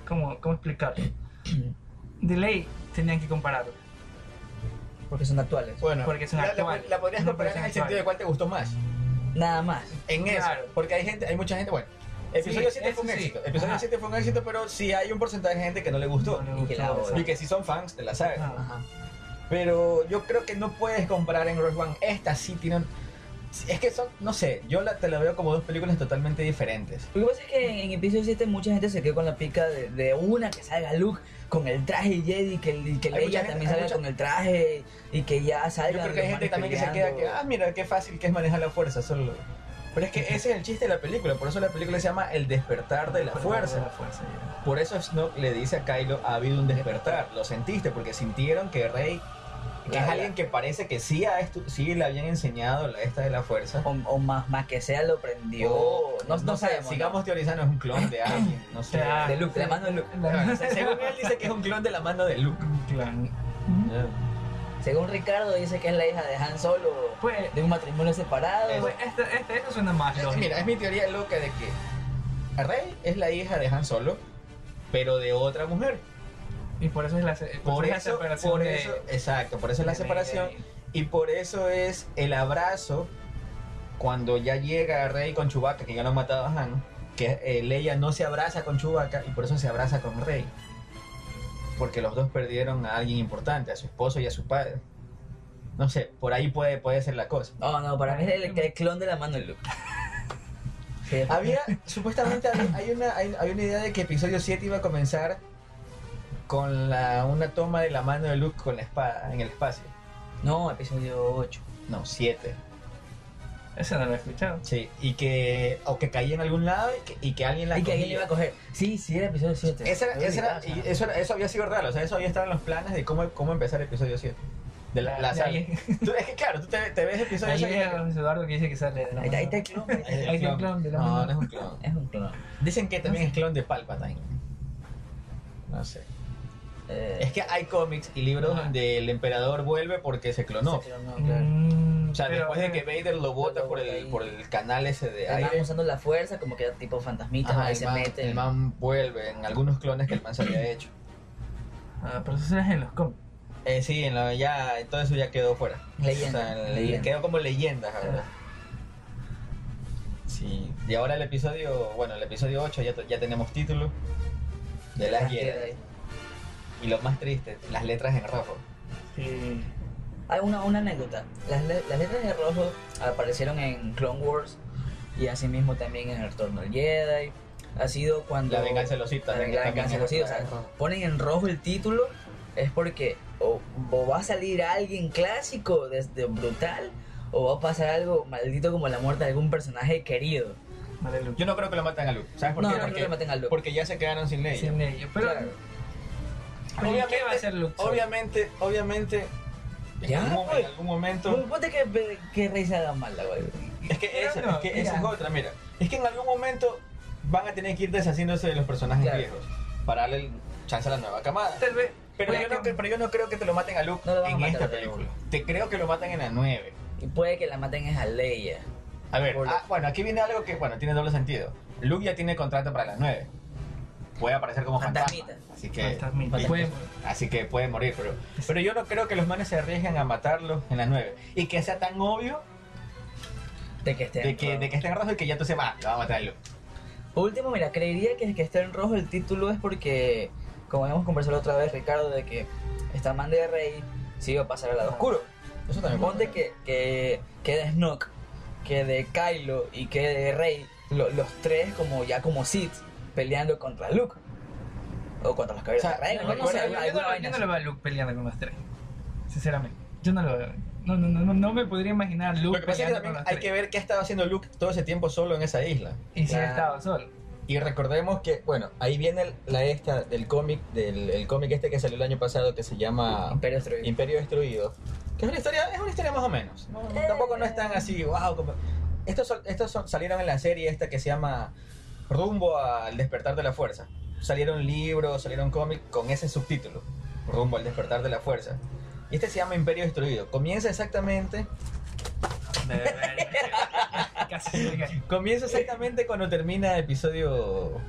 ¿cómo, cómo explicarlo? De ley tenían que compararlo. Porque son actuales. Bueno, Porque son la, la- actuales. la podrías No, comparar pero en el sentido de cuál te gustó más. Nada más. En eso. Claro. Porque hay gente, hay mucha gente, bueno. Episodio Sí, 7 fue un eso sí. éxito. Episodio Ajá. 7 fue un éxito, pero sí hay un porcentaje de gente que no le gustó. No le Y que la gustó, odia. Y que sí son fans de la saga. Ajá. Pero yo creo que no puedes comparar en Rogue One. Esta sí tienen. Es que son, no sé, yo la, te la veo como dos películas totalmente diferentes. Lo que pasa es que en, en episodio 7 mucha gente se quedó con la pica de, de una que salga Luke con el traje Jedi que, y que Leia también salga mucha- con el traje y que ya salga. Yo creo que hay gente también que se queda que, ah, mira, qué fácil que es manejar la fuerza, solo. Pero es que ese es el chiste de la película, por eso la película se llama El despertar de la De fuerza. la fuerza. Por eso Snoke le dice a Kylo, ha habido un despertar. Lo sentiste, porque sintieron que Rey, que es alguien que parece que sí, a esto, sí le habían enseñado la, esta de la fuerza. O, o más, más que sea lo prendió. No, no, sé, sabemos. sigamos teorizando, es un clon de alguien, no sé. De Luke, de la mano de Luke. Según él dice que es un clon de la mano de Luke. Claro. Según Ricardo dice que es la hija de Han Solo Pues, de un matrimonio separado. Pues este, este, esto suena más Eh, lógico. Mira, es mi teoría loca de que Rey es la hija de Han Solo, pero de otra mujer. Y por eso es la, por Por eso es la eso, separación por de- eso, exacto, por eso es la Rey separación. y- por eso es el abrazo cuando ya llega Rey con Chewbacca, que ya lo han matado a Han, que eh, Leia no se abraza con Chewbacca y por eso se abraza con Rey. Porque los dos perdieron a alguien importante, a su esposo y a su padre. No sé, por ahí puede, puede ser la cosa. No, no, para mí es el, el clon de la mano de Luke. Había, supuestamente hay una, hay, hay una idea de que episodio 7 iba a comenzar con la, una toma de la mano de Luke con la espada en el espacio. No, episodio 8. No, 7. Ese no lo he escuchado. Sí, y que, o que caía en algún lado y que, y que alguien la Y que alguien iba a coger. Sí, sí, era episodio 7. Esa era- esa era- y eso, era- eso había sido real, o sea, eso había estado en los planes de cómo, cómo empezar el episodio 7. De la, la saga. Tú- es que claro, tú te, te ves episodio Ahí 7 llega José Eduardo que dice que sale de la Ahí está, ahí está el clon. ahí está el clon de la No, mano. no es un clon. Es un clon. Dicen que también es clon de Palpatine. No sé. Eh, Es que hay cómics y libros donde el emperador vuelve porque se clonó. se clonó, claro. Mm, O sea, pero- después de que Vader lo bota Lo por el, ahí. por el canal ese de El man usando la fuerza, como que tipo fantasmita, Ajá, ahí el, se man, mete. el man vuelve en algunos clones que el man se había hecho. Ah, pero eso es en los cómics. Eh, sí, en la- ya, todo eso ya quedó fuera. Leyenda, O sea, el- leyenda. quedó como leyendas ahora. Sí, y ahora el episodio, bueno, el episodio 8 ya, ya tenemos título de las Jedi. Y lo más triste, las letras en rojo. Sí. Hay una, una anécdota. Las, le- las letras de rojo aparecieron en Clone Wars y asimismo también en el Retorno del Jedi. Ha sido cuando. La venganza de los Sith La, la venganza de los Sith, o sea, en ponen en rojo el título es porque o, o va a salir alguien clásico desde brutal o va a pasar algo maldito como la muerte de algún personaje querido. Vale, Luke. Yo no creo que lo maten a Luke. ¿Sabes por no, qué? no creo porque, que maten al Luke. porque ya se quedaron sin ley. Sin ellos. Pero, Claro. ¿Y ¿qué va a hacer Luke? solo? Obviamente, obviamente, en, Ya, algún, pues. en algún momento... Ponte que, que Rey se haga mala, güey. Es que, esa, no, es, que esa mira. es otra, mira. Es que en algún momento van a tener que ir deshaciéndose de los personajes Claro. viejos para darle el chance a la nueva camada. Tal vez. Pero yo, no, pero yo no creo que te lo maten a Luke No lo van a en esta película. Te creo que lo maten en la 9. Y puede que la maten es a Leia. A ver, ah, bueno, aquí viene algo que, bueno, tiene doble sentido. Luke ya tiene contrato para la 9. Puede aparecer como fantasma. Así que, Puede- así que puede morir, pero, pero yo no creo que los manes se arriesguen a matarlo en la 9. Y que sea tan obvio De que esté de en que, rojo. de que esté en rojo y que ya tú sepas, ah, lo va a matar a Luke. Por último, mira, creería que que esté en rojo el título es porque, como habíamos conversado otra vez, Ricardo, de que esta man de Rey se iba a pasar al lado oscuro. Eso también Ponte que, que, que de Snoke, que de Kylo y que de Rey, lo- los tres como ya como Sith peleando contra Luke. O contra los caballeros O sea, de Rey, no, no, no sé, recuerda- yo, no, yo lo veo a Luke peleando con los tres. Sinceramente. Yo no lo veo. No, no, no, no, no me podría imaginar Luke Lo que pasa es que también hay tres. que ver qué estaba haciendo Luke todo ese tiempo solo en esa isla. Y si Claro. estaba solo. Y recordemos que, bueno, ahí viene el- la esta del cómic, del el cómic este que salió el año pasado que se llama Imperio Destruido. Imperio Destruido. Que es una historia, es una historia más o menos. No, Eh. Tampoco no es tan así, wow. Como... Estos, son- estos son- salieron en la serie esta que se llama Rumbo al despertar de la fuerza. Salieron libros, salieron cómics con ese subtítulo, Rumbo al despertar de la fuerza. Y este se llama Imperio Destruido. Comienza exactamente Casi se cae. Comienza exactamente cuando termina episodio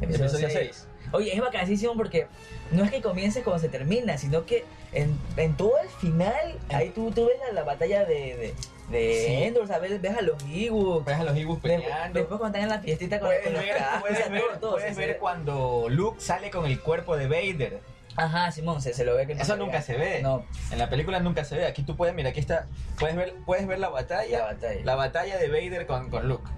Episodio episodio seis. 6. Oye, es bacanísimo porque no es que comience cuando se termina, sino que en, en todo el final, ahí tú, tú ves la, la batalla de, de, de Sí. Endor, ¿sabes? Ves a los Ewoks. Ves a los Ewoks de- peleando. Después cuando están en la fiestita con, Puedes con los ver, puedes o sea, ver- todo, todo, puedes ver cuando Luke sale con el cuerpo de Vader. Ajá, Simón, se, se lo ve que no Eso se nunca se ve. No, En la película nunca se ve. Aquí tú puedes, mira, aquí está. Puedes ver, puedes ver la batalla. la batalla. La batalla de Vader con, con Luke.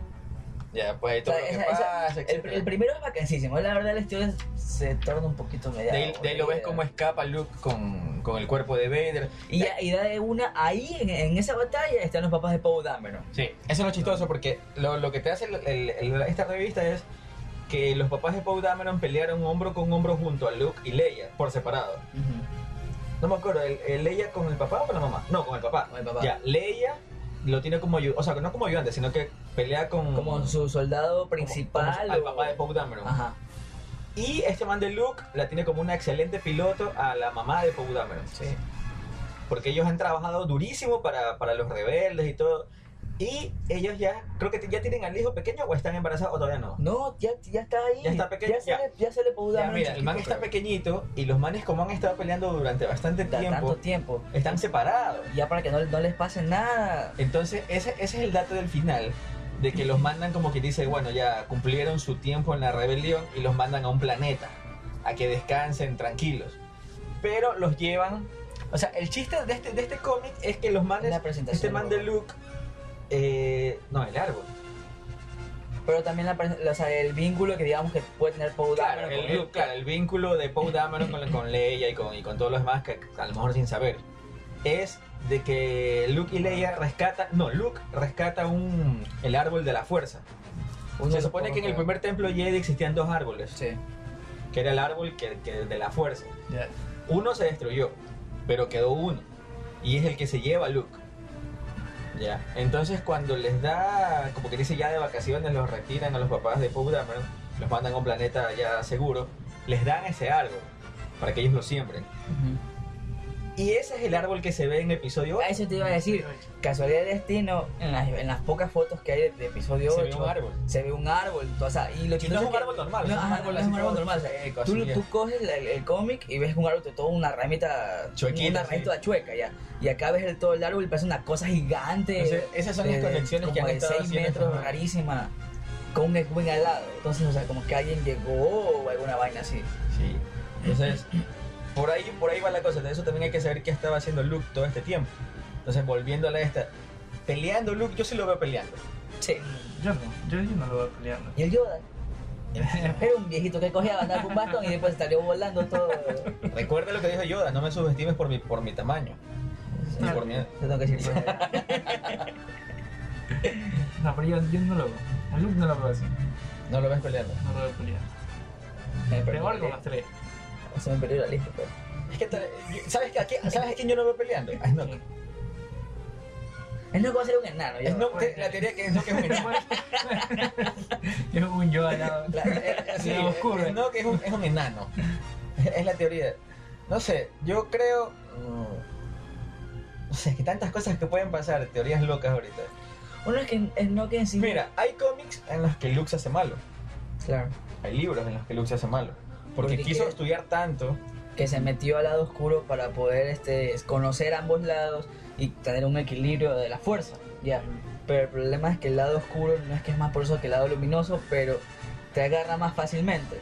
Ya, pues ahí O todo sea, lo que esa- esa- pasa, el, el primero es vacancísimo, la verdad la historia se torna un poquito media. de, ahí, de ahí lo ves cómo escapa Luke con, con el cuerpo de Vader. Y, da de una, ahí en, en esa batalla están los papás de Poe Dameron. Sí, eso es lo chistoso porque lo, lo que te hace el- el- el- esta revista es que los papás de Poe Dameron pelearon hombro con hombro junto a Luke y Leia por separado. No me acuerdo, el, el Leia con el papá o con la mamá? No, con el papá. Con el papá. Ya, Leia lo tiene como ayudante, o sea, no como ayudante, sino que pelea con... Como su soldado como- principal. como al o- papá de Poe Dameron. Ajá. Y este man de Luke la tiene como una excelente piloto a la mamá de Poe Dameron. Sí. Porque ellos han trabajado durísimo para, para los rebeldes y todo. Y ellos ya, creo que ya tienen al hijo pequeño o están embarazados o todavía no. No, ya, ya está ahí. Ya está pequeño, Ya sale, ya sale Poe Ya, Dameron mira, el man está pequeñito y los manes como han estado peleando durante bastante da tiempo, tanto tiempo. están separados. Ya para que no, no les pase nada. Entonces, ese, ese es el dato del final, de que los mandan como que dice, bueno, ya cumplieron su tiempo en la rebelión y los mandan a un planeta, a que descansen tranquilos. Pero los llevan, o sea, el chiste de este, de este cómic es que los manes, La presentación. este man de Luke, eh, no, el árbol. Pero también la, pre- o sea, el vínculo que digamos que puede tener Poe Claro Dameron el, con claro, el vínculo de Poe Dameron con, con Leia y con, y con todos los demás, que a lo mejor sin saber. es de que Luke y Leia rescatan, no, Luke rescata un el árbol de la fuerza. Uno Se supone que en el primer templo Jedi existían dos árboles, Sí. que era el árbol que, que de la fuerza. Uno se destruyó, pero quedó uno. Y es el que se lleva a Luke. Ya. Entonces cuando les da, como que dice ya de vacaciones, los retiran a los papás de Poe Dameron, los mandan a un planeta ya seguro, les dan ese árbol para que ellos lo siembren. Y ese es el árbol que se ve en episodio A 8. eso te iba a decir, casualidad de destino, en las, en las pocas fotos que hay de, de episodio Se 8, ve un árbol. se ve un árbol, o sea, y lo Y no es un que- árbol normal, no, es un árbol no es un árbol normal, o sea, seco, tú, tú coges el, el- el cómic y ves un árbol, toda una ramita, Chuequita, una sí. ramita toda chueca, ya, y acá ves el, todo el árbol y parece una cosa gigante, Entonces, esas son las de- conexiones que como han de estado 6 haciendo metros, rarísima, con un X-Wing al lado, entonces, o sea, como que alguien llegó o alguna vaina así. Sí. Entonces, por ahí, por ahí va la cosa. De eso también hay que saber qué estaba haciendo Luke todo este tiempo. Entonces, volviendo a la esta, peleando Luke, yo sí lo veo peleando. Sí. Yo no, yo, yo no lo veo peleando. Y el Yoda. Era un viejito que cogía andaba con un bastón y después salió volando todo. Recuerda lo que dijo Yoda, no me subestimes por mi, por mi tamaño. Ni por mi... Te tengo que decir. No, pero yo, yo no lo veo. A Luke no lo veo así. No lo ves peleando. No lo veo peleando. Me perdí Peor con los tres. Se me perdió la lista, pero. Es que, ¿sabes, que a quién- ¿sabes a quién yo no veo peleando? A. Él no va a ser un enano. Snoke, te- la teoría que Snoke es un enano. es un yo al lado. La- sí, Lado oscuro. Snoke es un, es un enano. Es la teoría. No sé, yo creo... mm, No sé, que tantas cosas que pueden pasar, teorías locas ahorita. Uno es que es no que en sí. Mira, hay cómics en los que Luke se hace malo. Claro. Hay libros en los que Luke se hace malo. Porque Porque quiso que- estudiar tanto. Que se metió al lado oscuro para poder este, conocer ambos lados y tener un equilibrio de la fuerza. Ya. Pero el problema es que el lado oscuro no es que es más poderoso que el lado luminoso, pero te agarra más fácilmente.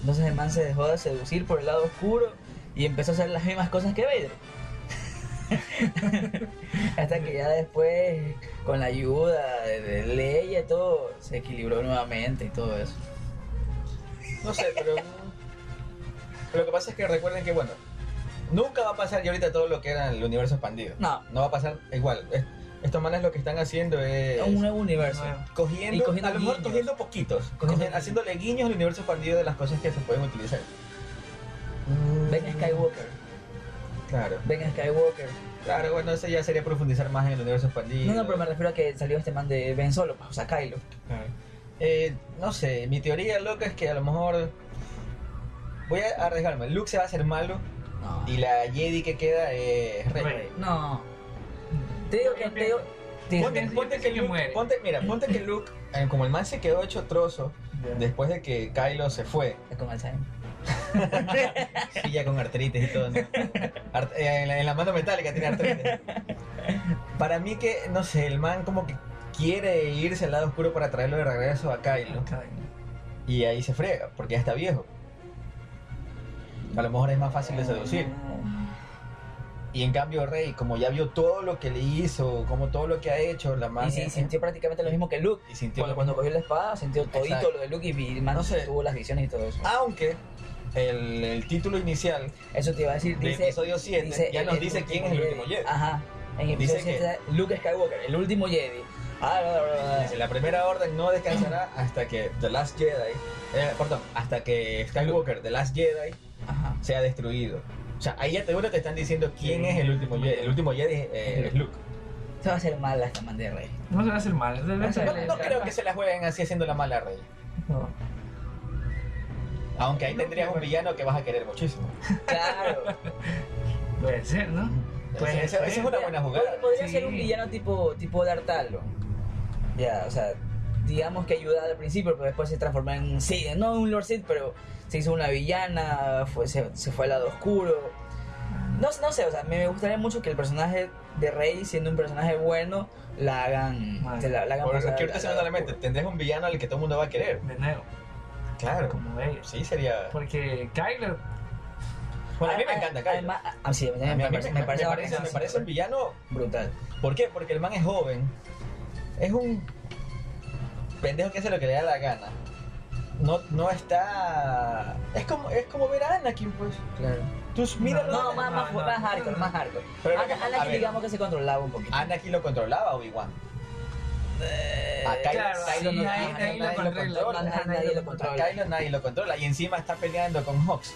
Entonces el man se dejó de seducir por el lado oscuro y empezó a hacer las mismas cosas que Vader. Hasta que ya después, con la ayuda de, de Leia y todo, se equilibró nuevamente y todo eso. No sé, pero. Lo que pasa es que recuerden que, bueno, nunca va a pasar ya ahorita todo lo que era el universo expandido. No, No va a pasar igual. Es- estos manes lo que están haciendo es. un nuevo universo. Nuevo. Cogiendo, Y cogiendo a lo mejor guiños. cogiendo poquitos, Cogiendo cogiendo- guiños. haciéndole guiños al universo expandido de las cosas que se pueden utilizar. Ben Skywalker. Claro, Ben Skywalker. claro, bueno, eso ya sería profundizar más en el universo expandido. No, no, pero me refiero a que salió este man de Ben Solo, pues, o sea, Kylo. Claro. Eh, no sé, mi teoría loca es que a lo mejor. Voy a arriesgarme. Luke se va a hacer malo No. y la Jedi que queda es Rey. Rey. No. Te digo que te digo. te- Ponte, ponte que Luke, muere. ponte, mira, ponte que Luke, eh, como el man se quedó hecho trozo después de que Kylo se fue, Es con Alzheimer. sí, ya con artritis y todo, ¿no? Art- eh, en, la, en la mano metálica tiene artritis. Para mí que, no sé, el man como que quiere irse al lado oscuro para traerlo de regreso a Kylo y ahí se frega, porque ya está viejo. A lo mejor es más fácil de seducir. Y en cambio Rey, como ya vio todo lo que le hizo, como todo lo que ha hecho, la man Y sintió prácticamente lo mismo que Luke. y sintió Cuando, cuando cogió la espada, sintió todito Exacto. lo de Luke y man No sé. tuvo las visiones y todo eso. Aunque el, el título inicial Eso te iba a decir. de Dice, episodio 7 dice ya el- nos el dice quién es el último Jedi. Ajá. En episodio Dice que- 7 Luke Skywalker, el último Jedi. Ah, bla, bla, bla. Dice, la primera orden no descansará hasta que The Last Jedi, eh, perdón, hasta que Skywalker, The Last Jedi, Ajá. sea destruido. O sea, ahí ya te, te están diciendo quién es el último Jedi. El último Jedi eh, es Luke. Se va a hacer mal esta man de rey. No se va a hacer mal. debe No No, creo que se la jueguen así haciendo la mala rey. No. Aunque ahí No, tendrías un villano que vas a querer muchísimo. Claro. Puede ser, ¿no? Pues, Esa- es una buena jugada. Pod- Podría Sí. ser un villano tipo, tipo Dartalo. Ya, o sea, digamos que ayudaba al principio, pero después se transformó en un Sith, no un Lord Sith, pero se hizo una villana, fue, se, se fue al lado oscuro. No, sé- no sé, o sea, me gustaría mucho que el personaje de Rey, siendo un personaje bueno, la hagan, se la, la hagan Por pasar que ahorita se me la mente, oscuro. tendrías un villano al que todo el mundo va a querer. De nuevo, Claro. como ellos. Sí, sería. Porque Bueno, a mí me encanta Kylo. además- ah, sí, a mí A mí- me, a mí parece, me, me parece me parece, bacán, me parece un villano. brutal. ¿Por qué? Porque el man es joven. Es un pendejo que hace lo que le da la gana. No, no está. Es como, es como ver a Anakin, pues. Claro. Tú Tú míralo. No, más, más, No, no. más hardcore, más hardcore. Pero Ana- Anakin ver. digamos que se controlaba un poquito. Anakin lo controlaba Obi-Wan. A Kylo, claro, Kylo sí, no- nadie lo controla, nadie- nadie lo controla. A Kylo nadie lo controla. Y encima está peleando con Hux,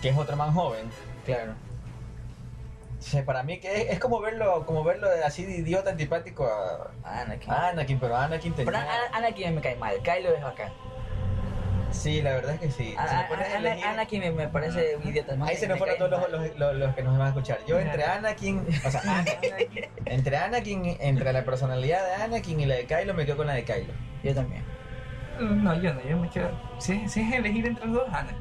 que es otro man joven. Claro. O sea, para mí que es, es como verlo como verlo así de idiota antipático a, Anakin. a Anakin, pero Anakin tenía... Pero Ana- Anakin me cae mal, Kylo es bacán. Sí, la verdad es que sí. A- Si a- a elegir- Anakin me, me parece un idiota. más Ahí se nos me fueron todos los, los, los- los que nos van a escuchar. Yo entre Anakin, o sea, Anakin- entre Anakin, entre la personalidad de Anakin y la de Kylo, me quedo con la de Kylo. Yo también. No, yo no, yo me quedo. Si, si es elegir entre los dos, Ana.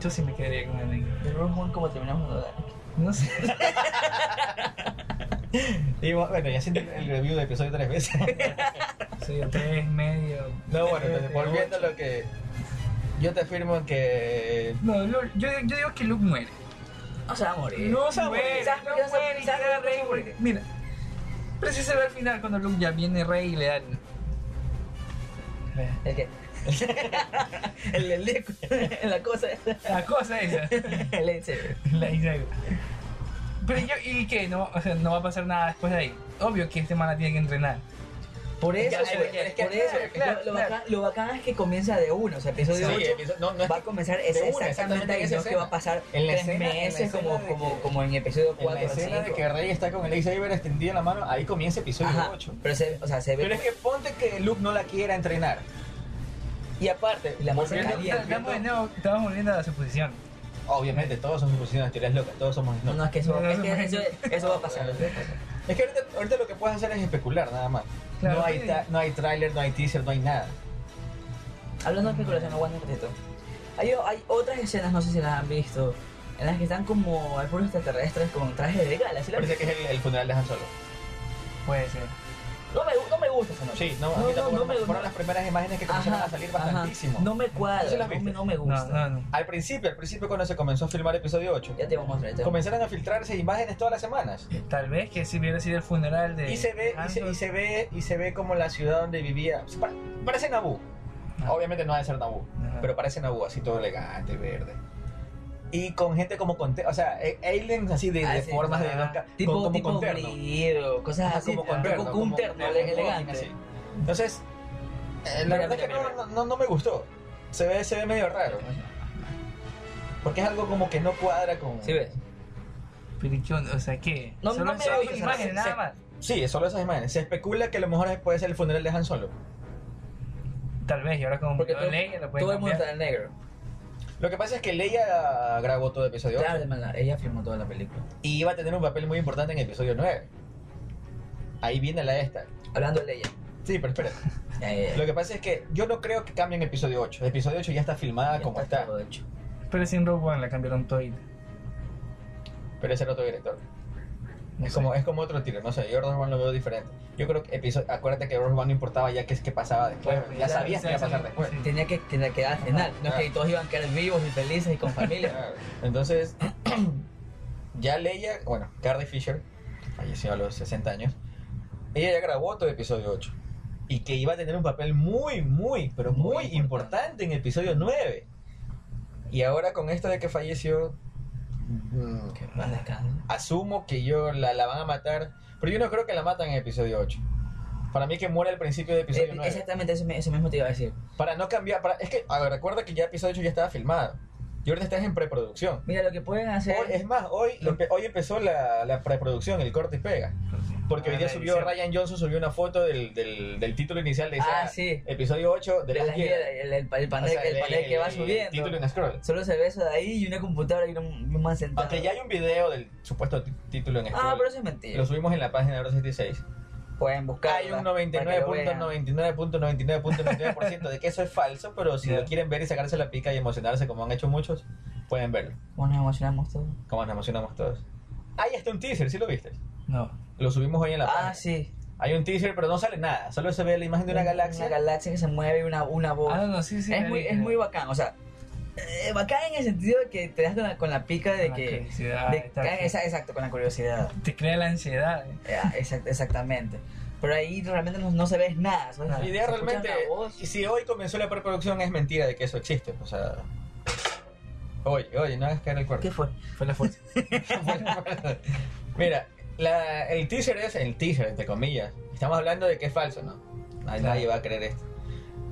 Yo sí me quedaría con Anakin. De Rogue One, como terminamos de Anakin. No sé. Y bueno, ya siento el review de episodio tres veces. Soy tres, medio. No, bueno, entonces, volviendo a lo que. Yo te afirmo que. No, yo, yo, yo digo que Luke muere. No se va a morir. No se ¿Sabes por qué no se- muere por qué rey. porque-? Mira, pero si se ve al final cuando Luke ya viene rey y le da el. ¿El qué? el el liquid, la cosa esa. La cosa esa. El lightsaber. La Isabel. Pero yo, ¿y qué? No, o sea, no va a pasar nada después de ahí. Obvio que este man la tiene que entrenar. Por eso, Ya, por, es que- por eso. claro, lo, lo claro. bacán, lo bacán es que comienza de uno, o sea, episodio Sí, 8 episodio- no, no es va a comenzar de ese una, exactamente ahí, no es que va a pasar En la tres escena- en la meses como, de como, que- como en episodio En 4 la o escena de 5. que Rey está con el lightsaber extendido en la mano, ahí comienza episodio Ajá, 8. pero se, o sea, se ve Pero es que ponte que Luke no la quiera entrenar. Y aparte, Y la masa volviendo- caliente. Estamos, de volviendo a la suposición. obviamente todos son suposiciones, teorías locas, todos somos No, no, es que es eso, eso va a pasar. Es que ahorita, ahorita lo que puedes hacer es especular nada más. Claro, no, hay sí. no hay tráiler, no hay teaser, no hay nada. Hablando de especulación, aguanta un ratito. Hay, hay otras escenas, no sé si las han visto, en las que están como hay puros extraterrestres con trajes de gala. ¿sí la han Parece que es el, el funeral de Han Solo. Puede ser. No, me, no me gusta esa noche. Sí, no, me- fueron las primeras imágenes que comenzaron a salir ajá. bastantísimo. No me cuadra, ¿Sí las no, me, viste? no me gusta. no, no. Al principio, al principio cuando se comenzó a filmar episodio 8, Ya te vamos a mostrar. comenzaron a filtrarse imágenes todas las semanas. Tal vez que si hubiera sido el funeral de. Y se ve, y se, y se ve, y se ve como la ciudad donde vivía. Parece Naboo. Ah. Obviamente no ha de ser Naboo, Ajá. pero parece Naboo, así todo elegante, verde. Y con gente como con, o sea, eh, aliens así de, Ah, de sí, formas de Tipo, con- como tipo con terno. cosas Ajá, así. como con terno, con como un terno con elegante. así. Entonces, eh, la Mira, verdad es que mira, no, mira. no, no, no me gustó. Se ve, se ve medio raro. Porque es algo como que no cuadra con. ¿Sí ves? O sea, ¿qué? No, Solo no me son gusta esa imágenes, nada se- más. Sí, es solo esas imágenes. Se especula que a lo mejor puede ser el funeral de Han Solo. Tal vez, y ahora como Porque todo, Leia, lo todo el mundo está en negro. Lo que pasa es que Leia grabó todo episodio 8 Claro, de maldad, ella filmó toda la película. y iba a tener un papel muy importante en episodio 9. Ahí viene la esta. Hablando de ella. Sí, pero espera. Ya, ya, ya. Lo que pasa es que yo no creo que cambien episodio 8. Episodio 8 ya está filmada Ya como está. todo hecho. Pero sin Rogue One la cambiaron todo. Pero ese era otro director. Es, como, es como otro tiro, no sé, yo Rogue One lo veo diferente. Yo creo que episodio, acuérdate que Rogue One no importaba ya qué es que pasaba después, Claro, ya claro, sabías que iba a pasar después. sí. Tenía que, tenía que dar al final. No Ajá. que todos iban a quedar vivos y felices y con familia. Claro. Entonces, ya Leia, bueno, Carrie Fisher, que falleció a los 60 años, ella ya grabó todo episodio 8. Y que iba a tener un papel muy, muy, pero Muy muy, importante. importante en episodio 9. Y ahora con esto de que falleció, que más descanso. asumo que yo la, la van a matar, pero yo no creo que la matan en episodio 8. Para mí que muere al principio de episodio Eh, 9. exactamente, eso, me- eso mismo te iba a decir. Para no cambiar, para, es que, a ver, recuerda que ya episodio 8 ya estaba filmado. Y ahorita estás en preproducción. Mira, lo que pueden hacer. Hoy, es más, hoy, empe- hoy empezó la, la preproducción, el corte y pega. Porque hoy Ah, día la subió. Ryan Johnson, subió una foto del, del, del título inicial de ese Ah, sí. episodio 8 de, de guías, el, el, el panel, O sea, el panel que va subiendo. título en scroll. Solo se ve eso de ahí y una computadora y un, un man sentado. Aunque ya hay un video del supuesto título en scroll. Ah, pero eso es mentira. Lo subimos en la página de Hora 66. Pueden buscar. Hay un 99.99.99.99% de que eso es falso, pero si Ya. lo quieren ver y sacarse la pica y emocionarse como han hecho muchos, pueden verlo. ¿Cómo nos emocionamos todos? Como nos emocionamos todos. Ahí está un teaser, ¿sí lo viste? No. Lo subimos hoy en la página. Ah, sí. Hay un teaser, pero no sale nada. Solo se ve la imagen de una galaxia. Una galaxia que se mueve y una, una voz. Ah, no, sí, sí. es, muy, vi. es muy bacán, o sea, eh, bacán en el sentido de que te das con la, con la pica de La que... curiosidad, de- esa- exacto, con la curiosidad. Te crea la ansiedad. eh. Exact- exactamente. Pero ahí realmente no, no se ve nada. ¿sabes? La idea realmente, y si hoy comenzó la preproducción, es mentira de que eso existe. O sea, Oye, oye, no hagas caer el cuerpo. ¿Qué fue? Fue la fuerza. Mira, la- el teaser es el teaser, entre comillas. Estamos hablando de que es falso, ¿no? Nadie, Claro. nadie va a creer esto.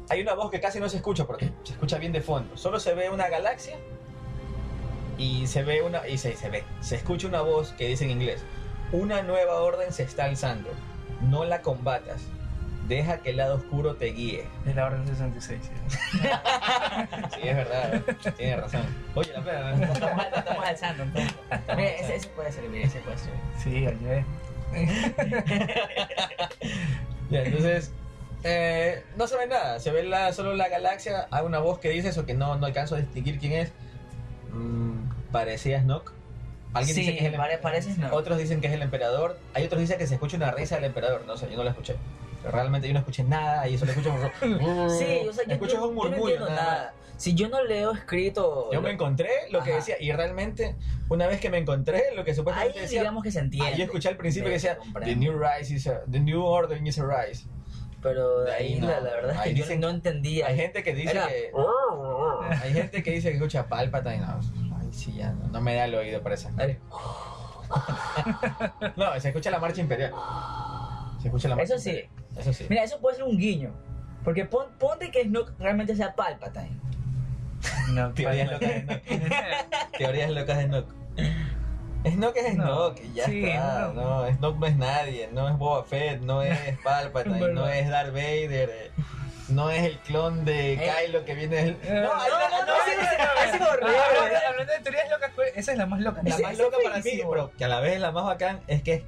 Hay una voz que casi no se escucha porque se escucha bien de fondo. Solo se ve una galaxia y se ve una y se, se ve, se escucha una voz que dice en inglés: "Una nueva orden se está alzando. No la combatas. Deja que el lado oscuro te guíe." De la orden 66. sí. Sí, es verdad. Tienes razón. Oye, la pena. ¿no? Estamos, estamos alzando entonces. Ese, ese puede servir, ese puede servir. Sí, ayer. Ya, entonces, eh, no se ve nada, se ve la, solo la galaxia, hay una voz que dice eso que no, no alcanzo a distinguir quién es. Mm, parecía Snoke. Alguien Sí, dice que es el pare- parece Snoke. Otros dicen que es el emperador. Hay otros que dicen que se escucha una risa del emperador. No sé, yo no la escuché. Pero realmente yo no escuché nada y solo escucho un Sí, o sea, yo, escucho yo- un yo no murmullo. nada nada. Si yo no leo escrito. Yo me encontré lo que Ajá. decía y realmente una vez que me encontré lo que Ahí supuestamente decía digamos que se entiende. Ahí yo escuché al principio que decía. The New Rise is a, The New Order is a rise. Pero de ahí ahí no. la, la verdad es que dicen- yo no entendía. Hay gente que dice Era- que hay gente que dice que escucha Palpatine. No, ay, sí, ya no, no me da el oído para esa. No, se escucha la marcha imperial. Se escucha la marcha Eso sí. imperial. Eso sí. Mira, eso puede ser un guiño. Porque pon- ponte que Snoke realmente sea Palpatine. No, Teorías locas de Snoke. Teorías locas de Snoke. Snoke es No, Snoke, y ya sí, está. No. Snoke no es nadie, no es Boba Fett, no es Palpatine, no es Darth Vader, eh, no es el clon de Eh. Kylo que viene del... Eh, No, no, no, no, es horrible. hablando, de teorías locas, pues, esa es la más loca. La más loca es para mí, pero que a la vez es la más bacán, es que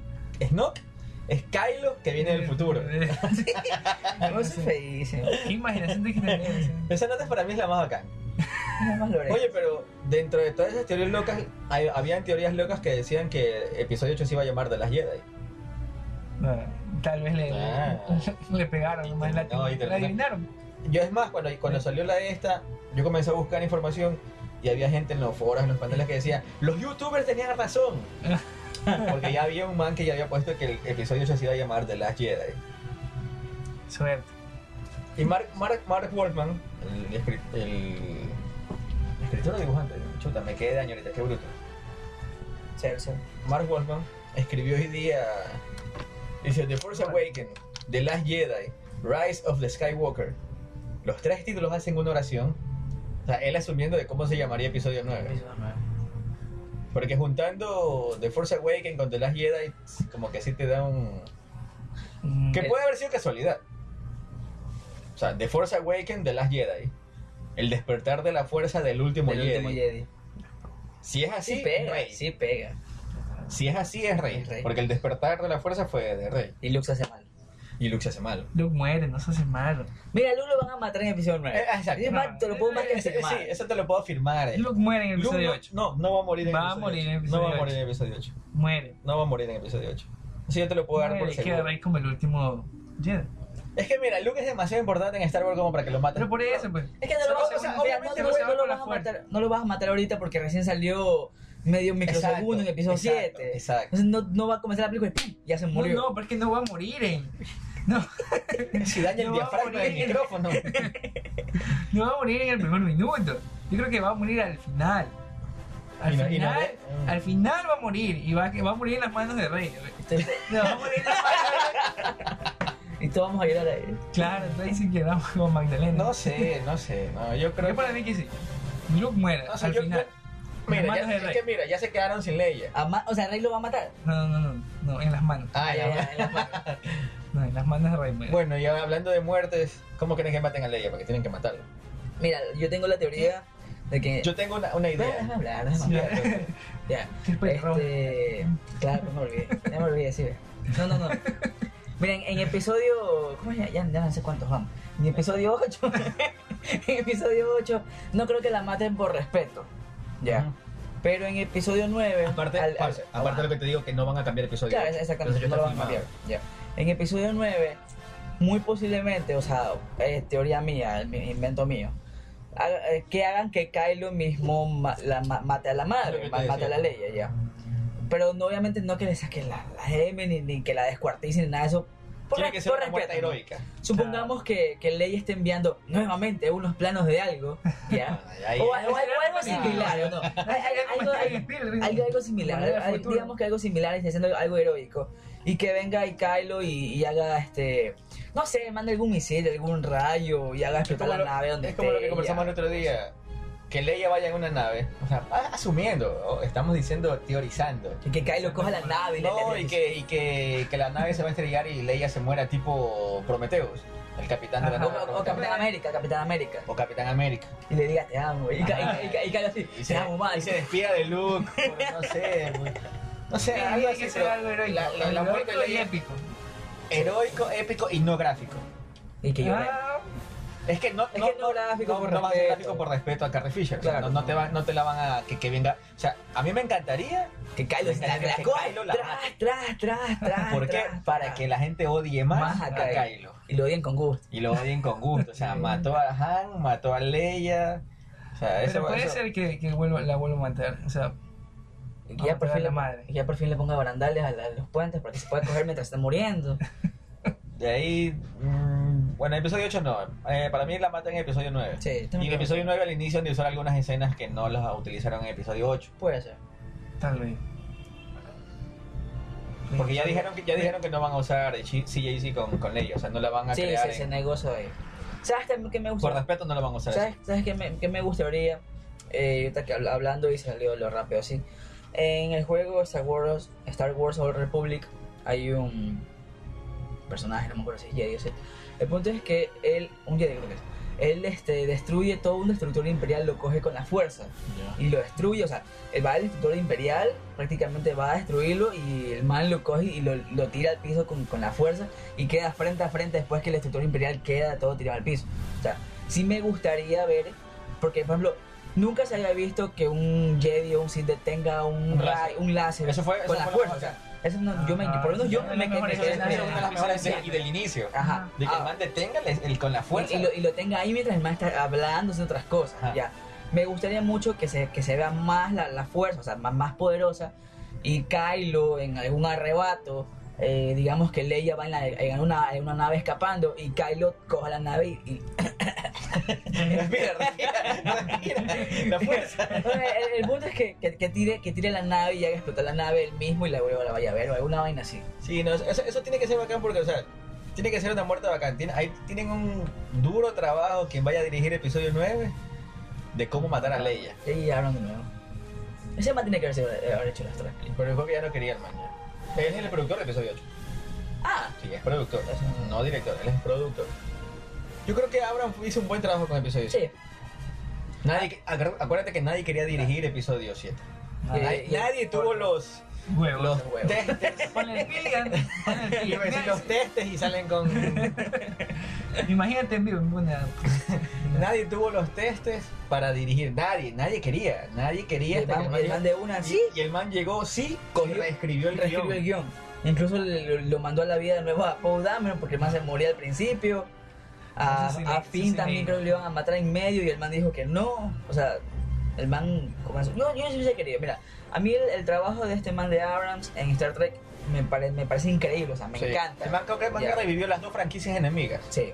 Snoke es Kylo que viene del futuro. No, eso es feísimo. Qué imaginación de. Esa nota para mí es la más bacán. Oye, pero dentro de todas esas teorías locas, hay- habían teorías locas que decían que episodio 8 se iba a llamar de las Jedi. No, tal vez le, Ah. le pegaron, Y nomás la, y la adivinaron. Yo es más, cuando, cuando salió la de esta, yo comencé a buscar información y había gente en los foros, en los paneles que decía, los youtubers tenían razón. Porque ya había un man que ya había puesto que el episodio 8 se iba a llamar The Last Jedi. Suerte. Y Mark, Mark, Mark Wolfman, el, escri- el escritor o dibujante, chuta, me quedé de año ahorita, qué bruto. Cero. Mark Wolfman escribió hoy día, dice The Force Awakens, The Last Jedi, Rise of the Skywalker. Los tres títulos hacen una oración. O sea, él asumiendo de cómo se llamaría episodio 9. Porque juntando The Force Awakens con The Last Jedi, como que sí te da un... Mm, Que El- puede haber sido casualidad. O sea, The Force Awakens, The Last Jedi. El despertar de la fuerza del último, Del Jedi. último Jedi. Si es así, Sí pega, Rey. sí pega. Si es así, es rey. Rey. Porque el despertar de la fuerza fue de rey. Y Luke se hace mal. Y Luke se hace malo. Luke muere, no se hace malo. Mira, Luke lo van a matar en episodio 9. Eh, exacto. Es más, te lo puedo más que Ese- afirmar. sí, eso te lo puedo afirmar. eh. Luke muere en el Luke episodio no, 8. no, no va a morir en Va a episodio morir en 8. episodio No va a morir en episodio 8. Muere. No va a morir en episodio 8. Eso yo te lo puedo dar por Muere y queda seguro. Rey como el último Jedi. Es que mira, Luke es demasiado importante en Star Wars como para que lo maten. Pero por eso, pues. Es que no lo, O vas, sea, no- no- no lo a matar, no lo vas a matar ahorita porque recién salió medio microsegundo en episodio exacto, 7. Exacto. Entonces no, no va a comenzar la película y ¡pum! ya se No, murió. no, porque no va a morir en. No, Si daña el No va a diafragma del morir. micrófono. no va a morir en el primer minuto. Yo creo que va a morir al final. Al no- no final, al final va a morir y va, va a morir en las manos de Rey. Entonces, No, va a morir en las manos de Rey. y todos vamos a llorar ahí. Claro, entonces sí que vamos con Magdalena. No sé, no sé. No, yo creo Yo para mí que sí. Luke muere No sé, al yo- final. yo- Mira, ya, es que mira, ya se quedaron sin Leia. Ama- o sea, Rey lo va a matar. No, no, no, no, no, en las manos. Ah, ya. Ya, en las manos. No, en las manos de Rey muere. Bueno, ya hablando de muertes, ¿cómo quieren que maten a Leia? Porque tienen que matarlo. Mira, yo tengo la teoría de que. Yo tengo una, una Déjame idea. hablar, déjame hablar. Ya. Qué pelirrojo. Este, claro, no me olvidé. Ya me olvidé, sí. No, no, no. Miren, en episodio. ¿Cómo ya? Ya, ya no sé cuántos vamos. En episodio 8. en episodio 8. No creo que la maten por respeto. Ya. Ujú. Pero en episodio 9. Aparte, al- al- parce, aparte de lo que te digo, que no van a cambiar episodio. Claro, ocho. exactamente. Entonces No lo van a cambiar. Ya. En episodio 9, muy posiblemente, o sea, es teoría mía, el invento mío. eh, que hagan que Kylo mismo ma- la, ma- mate a la madre, mate a la Leia, ya. Pero no, obviamente no que le saquen la, la M ni, ni que la descuarticen ni nada de eso. Por, Tiene que ser por una muerte respeto, ¿no? heroica. Supongamos que, que Leia esté enviando nuevamente unos planos de algo, ¿ya? Ahí- o, o algo, similar, ¿o no? Algo, algo- similar, digamos que algo similar, está haciendo algo heroico. Y que venga y Kylo y, y haga este. No sé, mande algún misil, algún rayo y haga explotar la lo, nave donde es como lo que conversamos el otro día. Que Leia vaya en una nave. O sea, asumiendo. o estamos diciendo, teorizando. Y que Kylo coja la nave y le- No, y que, y que, que la nave se va a estrellar y Leia se muera tipo Prometheus, el capitán de la nave. O, o. Capitán América, Capitán América. O Capitán América. Y le diga te amo. Y, Ajá. y, y Kylo así, Y te se, amo más. y se despida de Luke. no sé. pues, No sé, algo así. que ser pero algo heroico. La, la- la muerte de y Leia. épico. Heroico, épico y no gráfico. Y que llore. Ah, Es que no, Es que no gráfico no, por no va a ser respeto. gráfico por respeto a Carrie Fisher. o sea, no, no te va- no te la van a. Que, que venga. O sea, a mí me encantaría. Que Kylo se la, Que la Kylo coja, la tras, tras, tras, tras. ¿Por qué? tras, Para tras. que la gente odie más, Más a a Kylo. Y lo odien con gusto. Y lo odien con gusto. O sea, mató a Han, mató a Leia. O sea, eso, pero puede eso- ser que, que vuelva- la vuelva a matar. O sea, ya, por fin la le, madre. y ya por fin le ponga barandales a, la- a los puentes para que se pueda coger mientras está muriendo. De ahí. mm, bueno, episodio 8 no. Eh, para mí la mata en episodio 9. Sí, Y en episodio 9 al inicio han de usar algunas escenas que no las utilizaron en episodio 8. Puede ser. tal vez. Porque ya dijeron que ya dijeron que no van a usar CJC con, con Leia. O sea, no la van a Sí, crear. se en- negó eso ahí. ¿Sabes también qué me gusta? por respeto no la van a usar. ¿Sabes, ¿sabes qué, me, qué me gustaría? Eh, que habla- hablando y salió lo rápido así. En el juego Star Wars, Star Wars Old Republic hay un personaje, no me acuerdo si es Jedi o si. El punto es que él, un Jedi creo que es, él este, destruye todo un destructor imperial, lo coge con la fuerza y lo destruye. O sea, él va al destructor imperial, prácticamente va a destruirlo y el man lo coge y lo, lo tira al piso con, con la fuerza y queda frente a frente después que el destructor imperial queda todo tirado al piso. O sea, sí me gustaría ver, porque por ejemplo, nunca se había visto que un Jedi o un Sith tenga un, Un ray- láser. un láser Eso fue- eso con la fue lo fuerza. mejor. O sea, eso no, yo me, por lo menos yo me, quedé y del inicio. Ajá. De que Ah, el man detenga el, el- con la fuerza. y, y lo, y lo tenga ahí mientras el man está hablando, haciendo otras cosas. Ajá. Ya. Me gustaría mucho que se, que se vea más la, la fuerza, o sea, más, más poderosa. Y Kylo en algún arrebato, eh, digamos que Leia va en, la- en una, en una nave escapando y Kylo coja la nave y. y- Respira, respira, respira. La fuerza. el, el punto es que, que, que tire, que tire la nave y haga explotar la nave él mismo y la vuelva la vaya a ver o alguna vaina así. Sí, no, eso, eso tiene que ser bacán porque, o sea, tiene que ser una muerte bacán. Tiene- ahí tienen un duro trabajo quien vaya a dirigir episodio 9 de cómo matar a Leia. Y hablan de nuevo. Ese man tiene que haber hecho las tres. Pero el juego ya no quería el man ya. Él es el productor de episodio 8. Ah, Sí, es productor. No- director, él es productor. Yo creo que Abraham hizo un buen trabajo con episodio 7. sí. Nadie, acu- acuérdate que nadie quería dirigir episodio 7. Y- Nadie, y- nadie tuvo los, Huevos. los huevos. testes. Ponle el Gilligan, ponle el decir los testes y salen con. Imagínate en vivo, una- Nadie tuvo los testes para dirigir. Nadie, nadie quería. Nadie quería. el man, el de una, Y- sí, Y, el man llegó, sí, y reescribió el reescribió guion. el guion. Incluso le- lo mandó a la vida de nuevo a Paul Dameron porque el man se moría al principio. A, Finn sí también creo que lo iban a matar en medio y el man dijo que no. O sea, el man comenzó. Yo, yo sí hubiese querido. Mira, a mí el, el trabajo de este man de Abrams en Star Trek me, pare- me parece increíble. O sea, me Sí. encanta. El man creo que el man Ya. revivió las dos franquicias enemigas. Sí,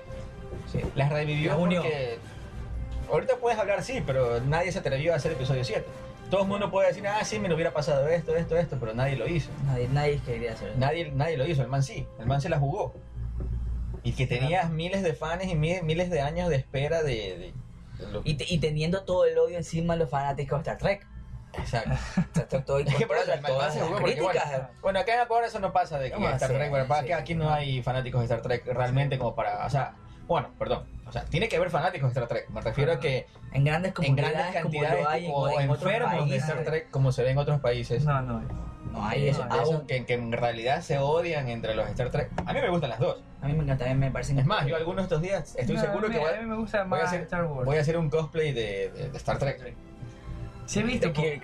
sí. Las revivió unió. porque. Ahorita puedes hablar, sí, pero nadie se atrevió a hacer episodio 7. Todo el mundo puede decir, ah, sí, me lo hubiera pasado esto, esto, esto, pero nadie lo hizo. Nadie, nadie quería hacer eso. Nadie, nadie lo hizo, el man sí, el man se la jugó. Y que tenías miles de fans y mi- miles de años de espera de... Y, te- y teniendo todo el odio encima de los fanáticos de Star Trek. Exacto. Todo- Es que por eso todas las críticas. bueno, bueno, acá en Ecuador eso no pasa de que ¿Cómo Star? Trek, bueno, para Sí. que aquí no hay fanáticos de Star Trek realmente como para, o sea, bueno, perdón, o sea, tiene que haber fanáticos de Star Trek, me refiero a que En grandes en grandes como cantidades lo hay en- como en, otros enfermos de países. Star Trek como se ve en otros países. No, no. No hay eso. aún. que, que en realidad se odian entre los Star Trek. A mí me gustan las dos. A mí me encanta, a mí me parecen. Es más, yo algunos de estos días estoy No, seguro a mí- que voy a mí me gusta voy a más hacer- Star Wars. voy a hacer un cosplay de, de- de Star Trek. Sí he visto. Kirk.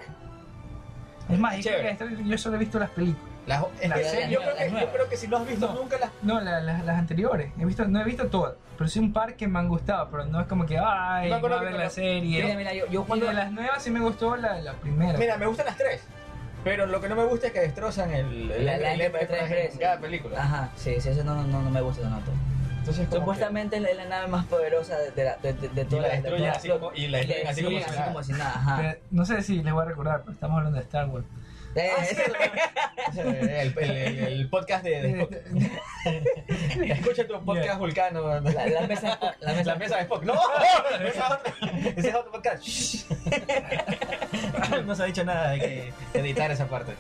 Es más, yo, Chévere. creo que yo solo he visto las películas. Las- es Las que series, yo, creo que, yo nuevas. creo que si no has visto No. nunca las... No, la- la- las anteriores. He visto, no he visto todas. Pero sí un par que me han gustado. Pero no es como que, ay, voy acuerdo a ver la la- serie. Mira, mira, yo, yo Y cuando. de las nuevas sí me gustó la, la primera. Mira, me gustan las tres. Pero lo que no me gusta es que destrozan el, el, La- la el- el- MP3 en cada película. Ajá, sí, sí, eso no, no, no me gusta tanto. Entonces, Supuestamente es la nave más poderosa de, de, la- de, de, de que- y todas la las destruyen así como, y la destruyen así como, así como si nada. Ajá. Pero no sé si les voy a recordar, pero estamos hablando de Star Wars. El, el- el- podcast de, de Spock. Escucha tu podcast Yeah. Vulcano. la, la mesa, la mesa, La mesa de Spock. No, ese es otro podcast. no se ha dicho nada de que editar esa parte.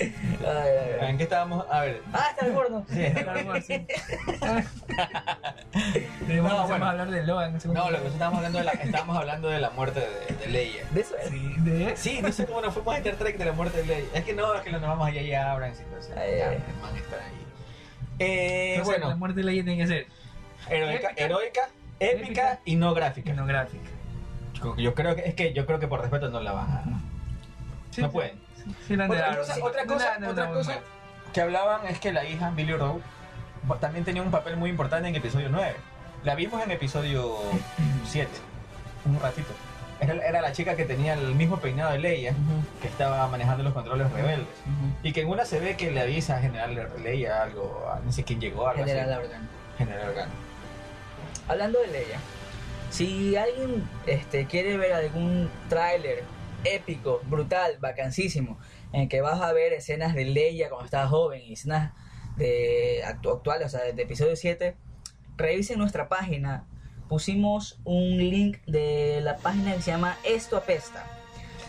Ay, ay, ay. ¿En qué estábamos? A ver. Ah, está el horno. Sí, Star Wars, sí. Debemos No, bueno. a hablar de Logan. No, lo que lugar. estábamos hablando de la, estábamos hablando de la muerte de, de Leia. De eso es. Sí, de Sí, no sé cómo nos fuimos a Star Trek de la muerte de Leia. Es que no, es que nos vamos allá y abran. Entonces, Ay, ya, ay. el man está ahí. Eh, Entonces, la bueno, muerte de Leia tiene que ser heroica, épica, heroica, épica, épica y no gráfica. pornográfica. Yo- Yo creo que es que yo creo que por respeto no la van a. Sí, no sí, pueden. Sí, sí, la Otra cosa, sí. otra No cosa, no otra la- cosa que hablaban es que la hija Billy Rowe también tenía un papel muy importante en episodio 9. La vimos en episodio 7, un ratito. Era, era la chica que tenía el mismo peinado de Leia, que estaba manejando los controles rebeldes. Y que en una se ve que le avisa a General Leia algo, a no sé quién llegó, algo General así. General Organo. Hablando de Leia, si alguien este, quiere ver algún tráiler épico, brutal, vacancísimo, en que vas a ver escenas de Leia cuando estaba joven y escenas de actu- actuales, o sea, de, episodio 7, revisen nuestra página. Pusimos un link de la página que se llama Esto Apesta.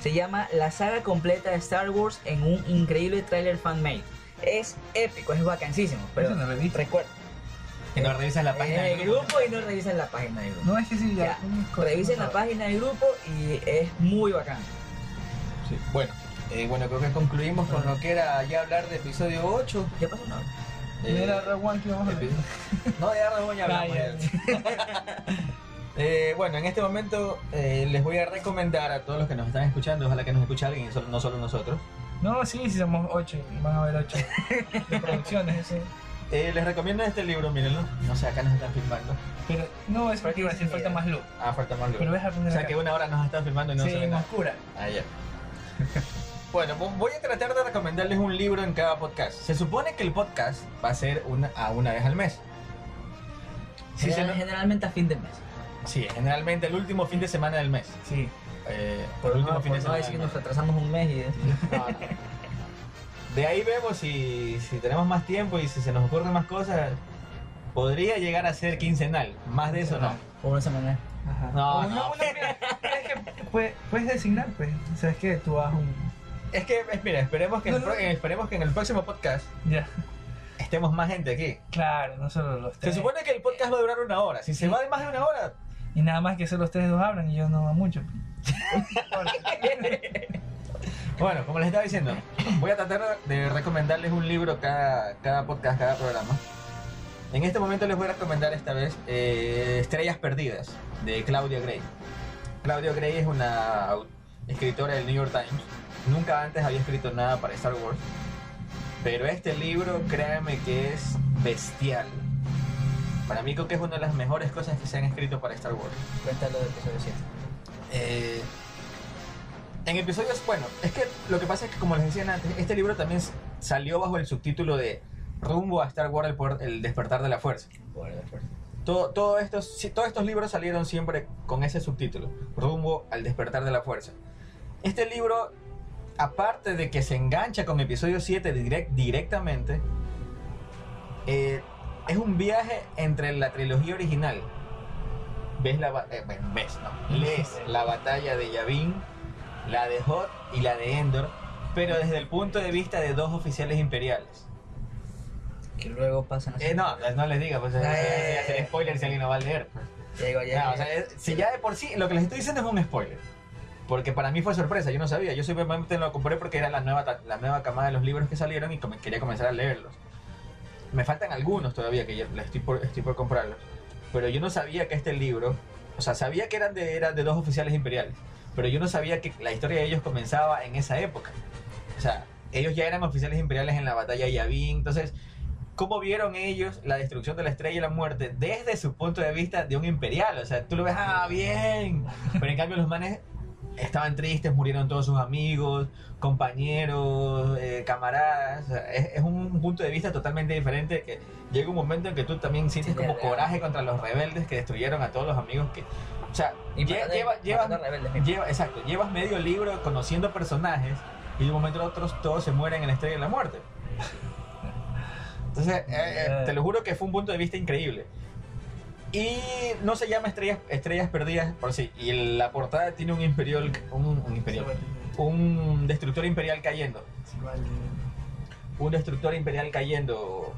Se llama La saga completa de Star Wars en un increíble tráiler fan-made. Es épico, es vacancísimo, pero no recuerda, Que no revisas la página del el grupo y no revisen la página del grupo. No es que sí, ya. Ya, Revisen la página del grupo y es muy bacán. Sí. Bueno, eh, bueno, creo que concluimos con lo que era ya hablar de episodio 8. ¿Qué pasó? No. Eh, Era Rogue One que íbamos a hablar. epi- No, ya no voy a hablar. Ah, ya. Eh, bueno, en este momento eh, les voy a recomendar a todos los que nos están escuchando, ojalá que nos escuche alguien, no solo nosotros. No, sí, sí somos ocho, van a haber ocho de producciones. Eh, les recomiendo este libro, mírenlo. No sé, acá nos están filmando. Pero no, es porque iba a decir falta más luz. Ah, falta más Pero ves a poner O sea acá. que una hora nos están filmando y no sí, se ve nada. oscura. Ah, ya. Bueno, vo- voy a tratar de recomendarles un libro en cada podcast. Se supone que el podcast va a ser una, a una vez al mes. Sí, se General- no- Generalmente a fin de mes. sí, generalmente el último fin de semana del mes. Sí. Eh, Por el último no, fin de por no semana. decir que nos mes. retrasamos un mes y No. De ahí vemos si, si tenemos más tiempo y si se nos ocurren más cosas. Podría llegar a ser quincenal. Más de eso no. o una semana. Ajá. No, O no. mira, es que puedes, puedes designar, pues. ¿Sabes qué? Tú vas un. Es que, es- mira, esperemos que, en No, no. esperemos que en el próximo podcast Ya. estemos más gente aquí. Claro, no solo los Se tres. supone que el podcast va a durar una hora. Si se va de más de una hora, Y nada más que solo ustedes dos hablan y yo no va mucho. Bueno, como les estaba diciendo, voy a tratar de recomendarles un libro cada, cada podcast, cada programa. En este momento les voy a recomendar esta vez eh, Estrellas Perdidas, de Claudia Gray. Claudia Gray es una escritora del New York Times. Nunca antes había escrito nada para Star Wars. Pero este libro, créanme que es bestial. Para mí creo que es una de las mejores cosas que se han escrito para Star Wars. Cuéntalo del episodio 7. Eh, en episodios, bueno, es que lo que pasa es que como les decía antes, este libro también salió bajo el subtítulo de Rumbo a Star Wars, el, poder- el despertar de la fuerza. Todo, todo estos, todos estos libros salieron siempre con ese subtítulo, Rumbo al despertar de la fuerza. Este libro, aparte de que se engancha con episodio 7 direct- directamente, eh, es un viaje entre la trilogía original. Ves la, eh, bueno, ves, no, lees la batalla de Yavin, la de Hoth y la de Endor, pero desde el punto de vista de dos oficiales imperiales. Que luego pasan así. Eh, no, no les diga, pues eh, hacer spoiler si alguien no va a leer. pues. Ya digo, ya, No, ya. o sea, es- si ya de por sí, lo que les estoy diciendo es un spoiler. Porque para mí fue sorpresa, yo no sabía. Yo simplemente lo compré porque era la nueva, la nueva camada de los libros que salieron y come- quería comenzar a leerlos. Me faltan algunos todavía que les estoy por, estoy por comprarlos. Pero yo no sabía que este libro, o sea, sabía que eran de, eran de dos oficiales imperiales. Pero yo no sabía que la historia de ellos comenzaba en esa época. O sea, ellos ya eran oficiales imperiales en la batalla de Yavin. Entonces, ¿cómo vieron ellos la destrucción de la estrella y la muerte desde su punto de vista de un imperial? O sea, tú lo ves, ah, bien. Pero en cambio los manes estaban tristes, murieron todos sus amigos, compañeros, eh, camaradas. O sea, es, es un punto de vista totalmente diferente que llega un momento en que tú también sientes como coraje contra los rebeldes que destruyeron a todos los amigos que... O sea, Y lle- matando- lleva- llevas, matando rebeldes mismos. lleva- exacto, llevas medio libro conociendo personajes y de un momento a otro todos se mueren en la estrella de la muerte. Entonces, eh, eh, te lo juro que fue un punto de vista increíble. Y no se llama Estrellas, estrellas Perdidas por sí. Y la portada tiene un imperial, un, un imperial, un destructor imperial cayendo. Un destructor imperial cayendo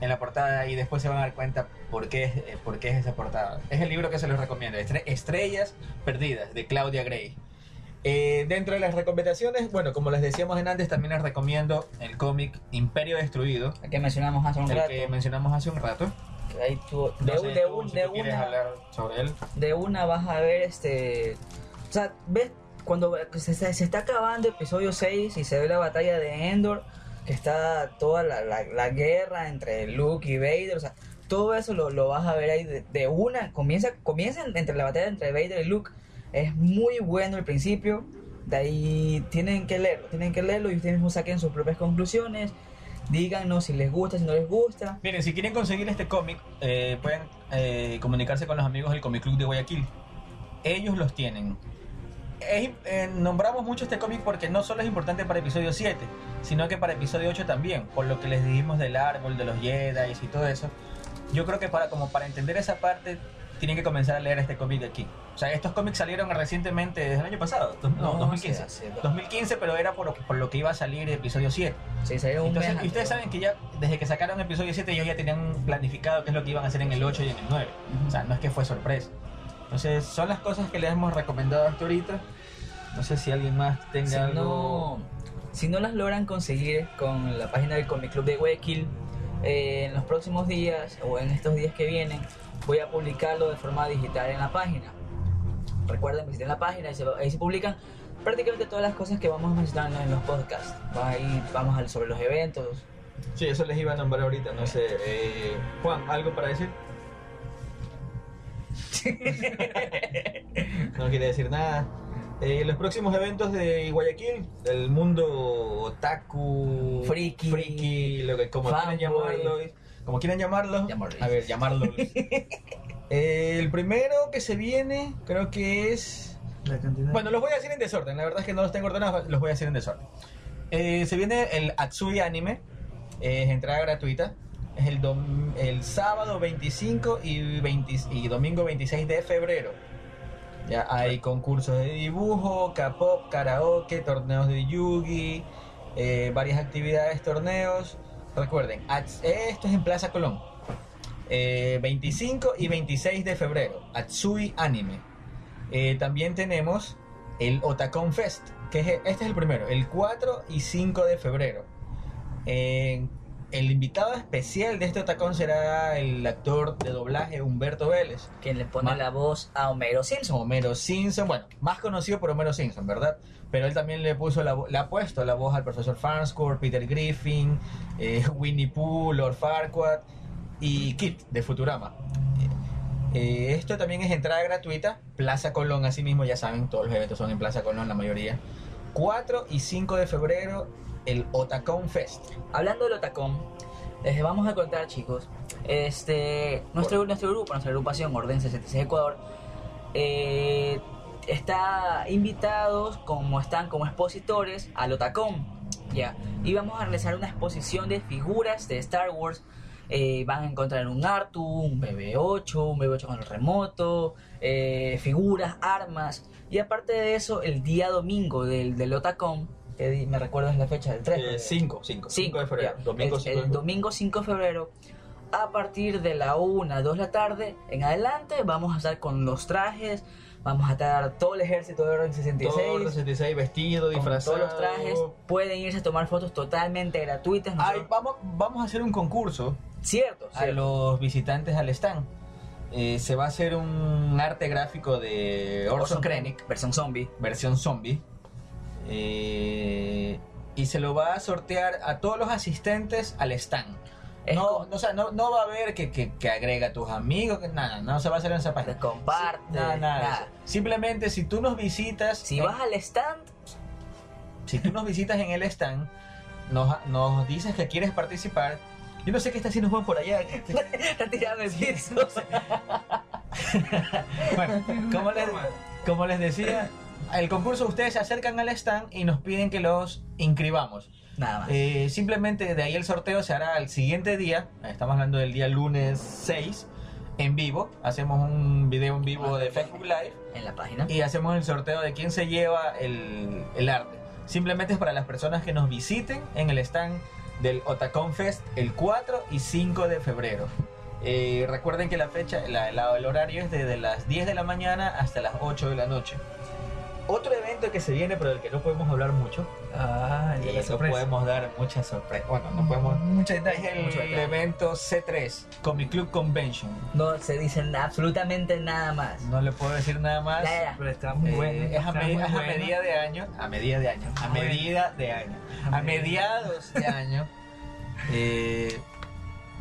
en la portada y después se van a dar cuenta por qué, es- eh, por qué es esa portada. Es el libro que se les recomiendo, Estre- Estrellas Perdidas, de Claudia Gray. Eh, dentro de las recomendaciones, bueno, como les decíamos en antes, también les recomiendo el cómic Imperio Destruido, El que mencionamos hace un el rato. que mencionamos hace un rato. que ahí tú- No de, un- tú, si una, hablar sobre él. de una vas a ver este. O sea, ves cuando se, se- se está acabando episodio 6 y se ve la batalla de Endor, que está toda la, la- la guerra entre Luke y Vader, o sea, todo eso lo, lo vas a ver ahí de, de una. Comienza, comienza entre la batalla entre Vader y Luke. Es muy bueno el principio. De ahí tienen que leerlo, tienen que leerlo y ustedes mismos saquen sus propias conclusiones. Díganos si les gusta, si no les gusta. Miren, si quieren conseguir este cómic, eh, pueden eh, comunicarse con los amigos del Comic Club de Guayaquil. Ellos los tienen. Eh, nombramos mucho este cómic porque no solo es importante para episodio 7, sino que para episodio 8 también, por lo que les dijimos del árbol, de los Jedi y todo eso. Yo creo que para, como para entender esa parte, tienen que comenzar a leer este cómic de aquí. O sea, estos cómics salieron recientemente, desde el año pasado, dos- no, No, 2015. sí, hace dos. 2015, pero era por, por lo que iba a salir episodio 7. Sí, salió un Entonces, mes y ustedes saben que ya desde que sacaron episodio 7 ellos ya tenían planificado qué es lo que iban a hacer en el 8 y en el 9. O sea, no es que fue sorpresa. Entonces, son las cosas que les hemos recomendado hasta ahorita. No sé si alguien más tenga si algo. no, si no las logran conseguir con la página del Comic Club de Guayaquil, eh, en los próximos días o en estos días que vienen, voy a publicarlo de forma digital en la página. Recuerden visitar la página, ahí se, ahí se publican prácticamente todas las cosas que vamos mencionando en los podcasts. Ahí vamos a, sobre los eventos. Sí, eso les iba a nombrar ahorita. No sé. eh, Juan, ¿algo para decir? no quiere decir nada. Eh, los próximos eventos de Guayaquil, el mundo otaku, Friki, friki, lo que como quieran llamarlo, como quieran llamarlo, Llamarlo. a ver, llamarlo. Eh, el primero que se viene, creo que es, La cantidad. bueno, los voy a decir en desorden. La verdad es que no los tengo ordenados, los voy a decir en desorden. Eh, se viene el Atsui Anime, es entrada gratuita. Es el, dom- el sábado 25 y, 20 y domingo 26 de febrero. Ya hay concursos de dibujo, K-pop, karaoke, torneos de yugi, eh, varias actividades, torneos. Recuerden, Ats- esto es en Plaza Colón. Eh, 25 y 26 de febrero, Atsui Anime. Eh, también tenemos el Otacon Fest, que es, este es el primero, el 4 y 5 de febrero. Eh, el invitado especial de este Otacon será el actor de doblaje Humberto Vélez. Quien le pone Ma- la voz a Homero Simpson. Homero Simpson, bueno, más conocido por Homero Simpson, ¿verdad? Pero él también le puso la, le ha puesto la voz al profesor Farnsworth, Peter Griffin, eh, Winnie Pooh, Lord Farquaad y Kit de Futurama. Eh, esto también es entrada gratuita, Plaza Colón, así mismo ya saben, todos los eventos son en Plaza Colón, la mayoría. 4 y 5 de febrero, el Otacon Fest. Hablando del Otacón, les vamos a contar, chicos. Este, nuestro, nuestro grupo, nuestra agrupación Orden 66 Ecuador, eh, está invitados como están como expositores al Otacón. Ya, y vamos a realizar una exposición de figuras de Star Wars. Eh, van a encontrar un Artu, un BB-8, un BB-8 con el remoto, eh, figuras, armas. Y aparte de eso, el día domingo del, del Otacón, di- me recuerdo es la fecha del 3. 5, 5, 5 de febrero. ya. Domingo el, 5 de el febrero. domingo 5 de febrero, a partir de la 1, 2 de la tarde en adelante, vamos a estar con los trajes, vamos a estar todo el ejército de Orden 66. Todo el 66 vestido, disfrazado. todos los trajes, pueden irse a tomar fotos totalmente gratuitas. Ay, nosotros- vamos, vamos a hacer un concurso cierto, a cierto. los visitantes al stand. Eh, se va a hacer un arte gráfico de Orson Krennic, versión zombie. versión zombie. Eh, y se lo va a sortear a todos los asistentes al stand. No, no, o sea, no, no va a haber que, que, que agrega a tus amigos, que nada, no se va a hacer en esa página. Te comparte, Sí, nada. Simplemente si tú nos visitas, Si en- vas al stand, si tú nos visitas en el stand, nos, nos dices que quieres participar. Yo no sé qué está haciendo Juan por allá. está tirando el piso. Bueno, como les, como les decía, el concurso ustedes se acercan al stand y nos piden que los inscribamos. Nada más. Eh, simplemente de ahí el sorteo se hará el siguiente día, estamos hablando del día lunes 6, en vivo. Hacemos un video en vivo de Facebook Live en la página. y hacemos el sorteo de quién se lleva el, el arte. Simplemente es para las personas que nos visiten en el stand del Otacon Fest el 4 y 5 de febrero. Eh, recuerden que la fecha, la- la- el horario es desde las 10 de la mañana hasta las 8 de la noche. Otro evento que se viene, pero del que no podemos hablar mucho, Ah, el de y la no podemos dar muchas sorpresas. Bueno, no podemos. Mucha Es detalle. el mucho detalle. evento C3, Comic Club Convention. No se dice na- absolutamente nada más. No le puedo decir nada más. Pero está muy Eh, bueno. es a, me- es medida de año, a medida de año, a medida de año, A mediados de año. eh,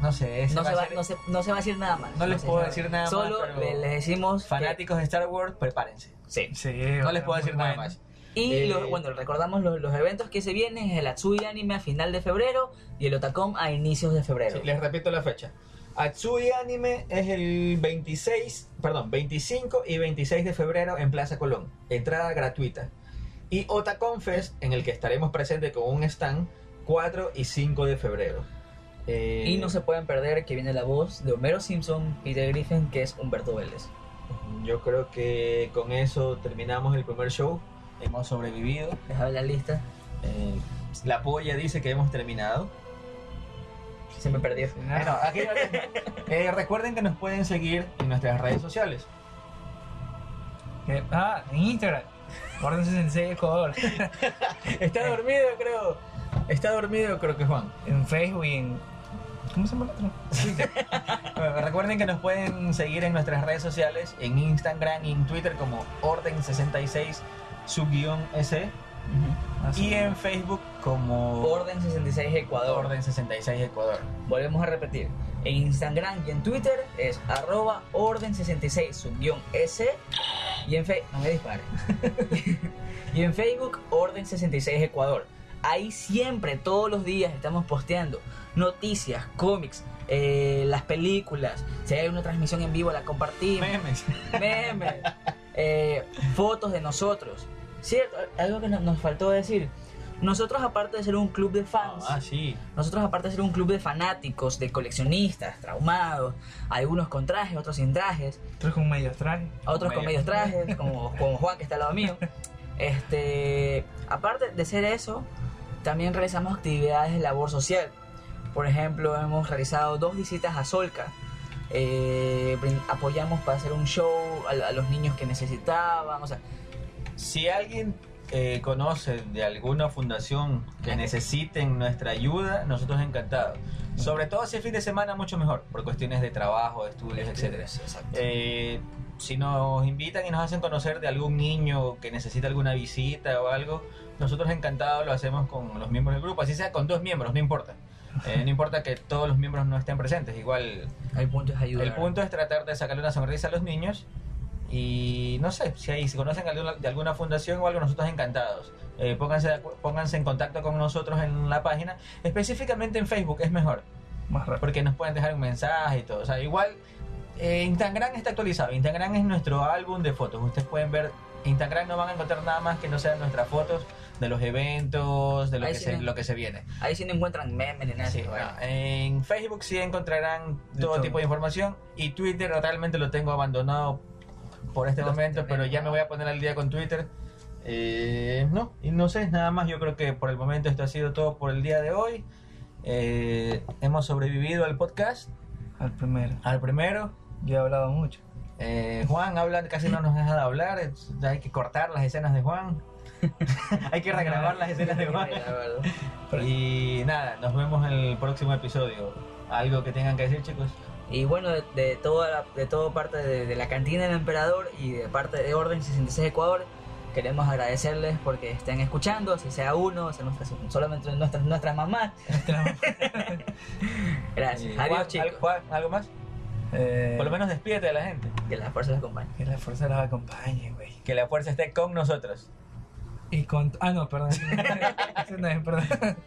no sé, ese No va se, va, ser- no, se, no se va a decir nada más. No les se puedo decir nada más, Solo pero le- les decimos. que- fanáticos de Star Wars, prepárense. sí. Sí, No les puedo decir nada bueno. más. Y Eh, lo- bueno, recordamos los, los eventos que se vienen: es el Atsui Anime a final de febrero y el Otacom a inicios de febrero. Sí, les repito la fecha. Atsui Anime es el 26, perdón, 25 y 26 de febrero en Plaza Colón. Entrada gratuita. Y Otacon Fest, en el que estaremos presentes con un stand, 4 y 5 de febrero. Eh, Y no se pueden perder que viene la voz de Homero Simpson, Peter Griffin, que es Humberto Vélez. Yo creo que con eso terminamos el primer show. Hemos sobrevivido. Déjame la lista. Eh, la polla dice que hemos terminado. Se me perdió. Bueno, aquí eh, recuerden que nos pueden seguir en nuestras redes sociales. Ah, en Instagram. Orden 66 Ecuador. Está dormido, creo. Está dormido, creo que Juan. En Facebook y en. ¿Cómo se llama el otro? Bueno, recuerden que nos pueden seguir en nuestras redes sociales, en Instagram y en Twitter como Orden66 subguión S Así. y en Facebook como Orden 66 Ecuador. Orden66 Ecuador. Volvemos a repetir. En Instagram y en Twitter es arroba orden66 subguión S y en Facebook, no me dispare. y en Facebook orden66 Ecuador. Ahí siempre, todos los días estamos posteando noticias, cómics, eh, las películas. Si hay una transmisión en vivo la compartimos. Memes. memes, eh, fotos de nosotros. Cierto, algo que no- nos faltó decir. Nosotros aparte de ser un club de fans, Ah, sí. nosotros aparte de ser un club de fanáticos, de coleccionistas, traumados, algunos con trajes, otros sin trajes, Otros con medios trajes. otros con Medio. medios trajes, como, como Juan que está al lado mío. Este, aparte de ser eso, también realizamos actividades de labor social. Por ejemplo, hemos realizado dos visitas a Solca. Eh, apoyamos para hacer un show a, a los niños que necesitaban. O sea, Si alguien eh, conoce de alguna fundación que necesiten nuestra ayuda, nosotros encantados. Sobre todo si es fin de semana, mucho mejor, por cuestiones de trabajo, de estudios, etcétera. Exacto. Eh, si nos invitan y nos hacen conocer de algún niño que necesita alguna visita o algo, nosotros encantados lo hacemos con los miembros del grupo, así sea con dos miembros, no importa. Eh, no importa que todos los miembros no estén presentes, igual el punto es ayudar. el punto es tratar de sacarle una sonrisa a los niños y no sé, si, hay, si conocen de alguna, fundación o algo, nosotros encantados. Eh, pónganse, pónganse en contacto con nosotros en la página, específicamente en Facebook es mejor, Más rápido. porque nos pueden dejar un mensaje y todo. O sea, igual eh, Instagram está actualizado, Instagram es nuestro álbum de fotos, ustedes pueden ver, Instagram no van a encontrar nada más que no sean nuestras fotos de los eventos, de lo, Ahí que, sí se, no. lo que se viene. Ahí sí no encuentran memes ni nada. Sí, bueno. en Facebook sí encontrarán De todo, tipo de información y Twitter realmente lo tengo abandonado por este Los momento, pero ya me voy a poner al día con Twitter. Eh, no, y no sé, nada más, yo creo que por el momento esto ha sido todo por el día de hoy. Eh, hemos sobrevivido al podcast, Al primero. al primero. Yo he hablado mucho. Eh, Juan habla, casi no nos deja de hablar, hay que cortar las escenas de Juan. hay que regrabar las escenas de Juan. Y nada, nos vemos en el próximo episodio. ¿Algo que tengan que decir, chicos? Y bueno, de, de toda la, de todo parte de, de la cantina del emperador y de parte de Orden 66 Ecuador, queremos agradecerles porque estén escuchando, si sea uno, sea nuestras, solamente nuestras, nuestras mamás. Gracias. Y, Adiós, Juan, chicos. ¿al- Juan, ¿algo más? Eh, Por lo menos despídete de la gente. Que la fuerza los acompañe. Que la fuerza los acompañe, güey. Que la fuerza esté con nosotros. Y con... Ah, no, perdón. no perdón.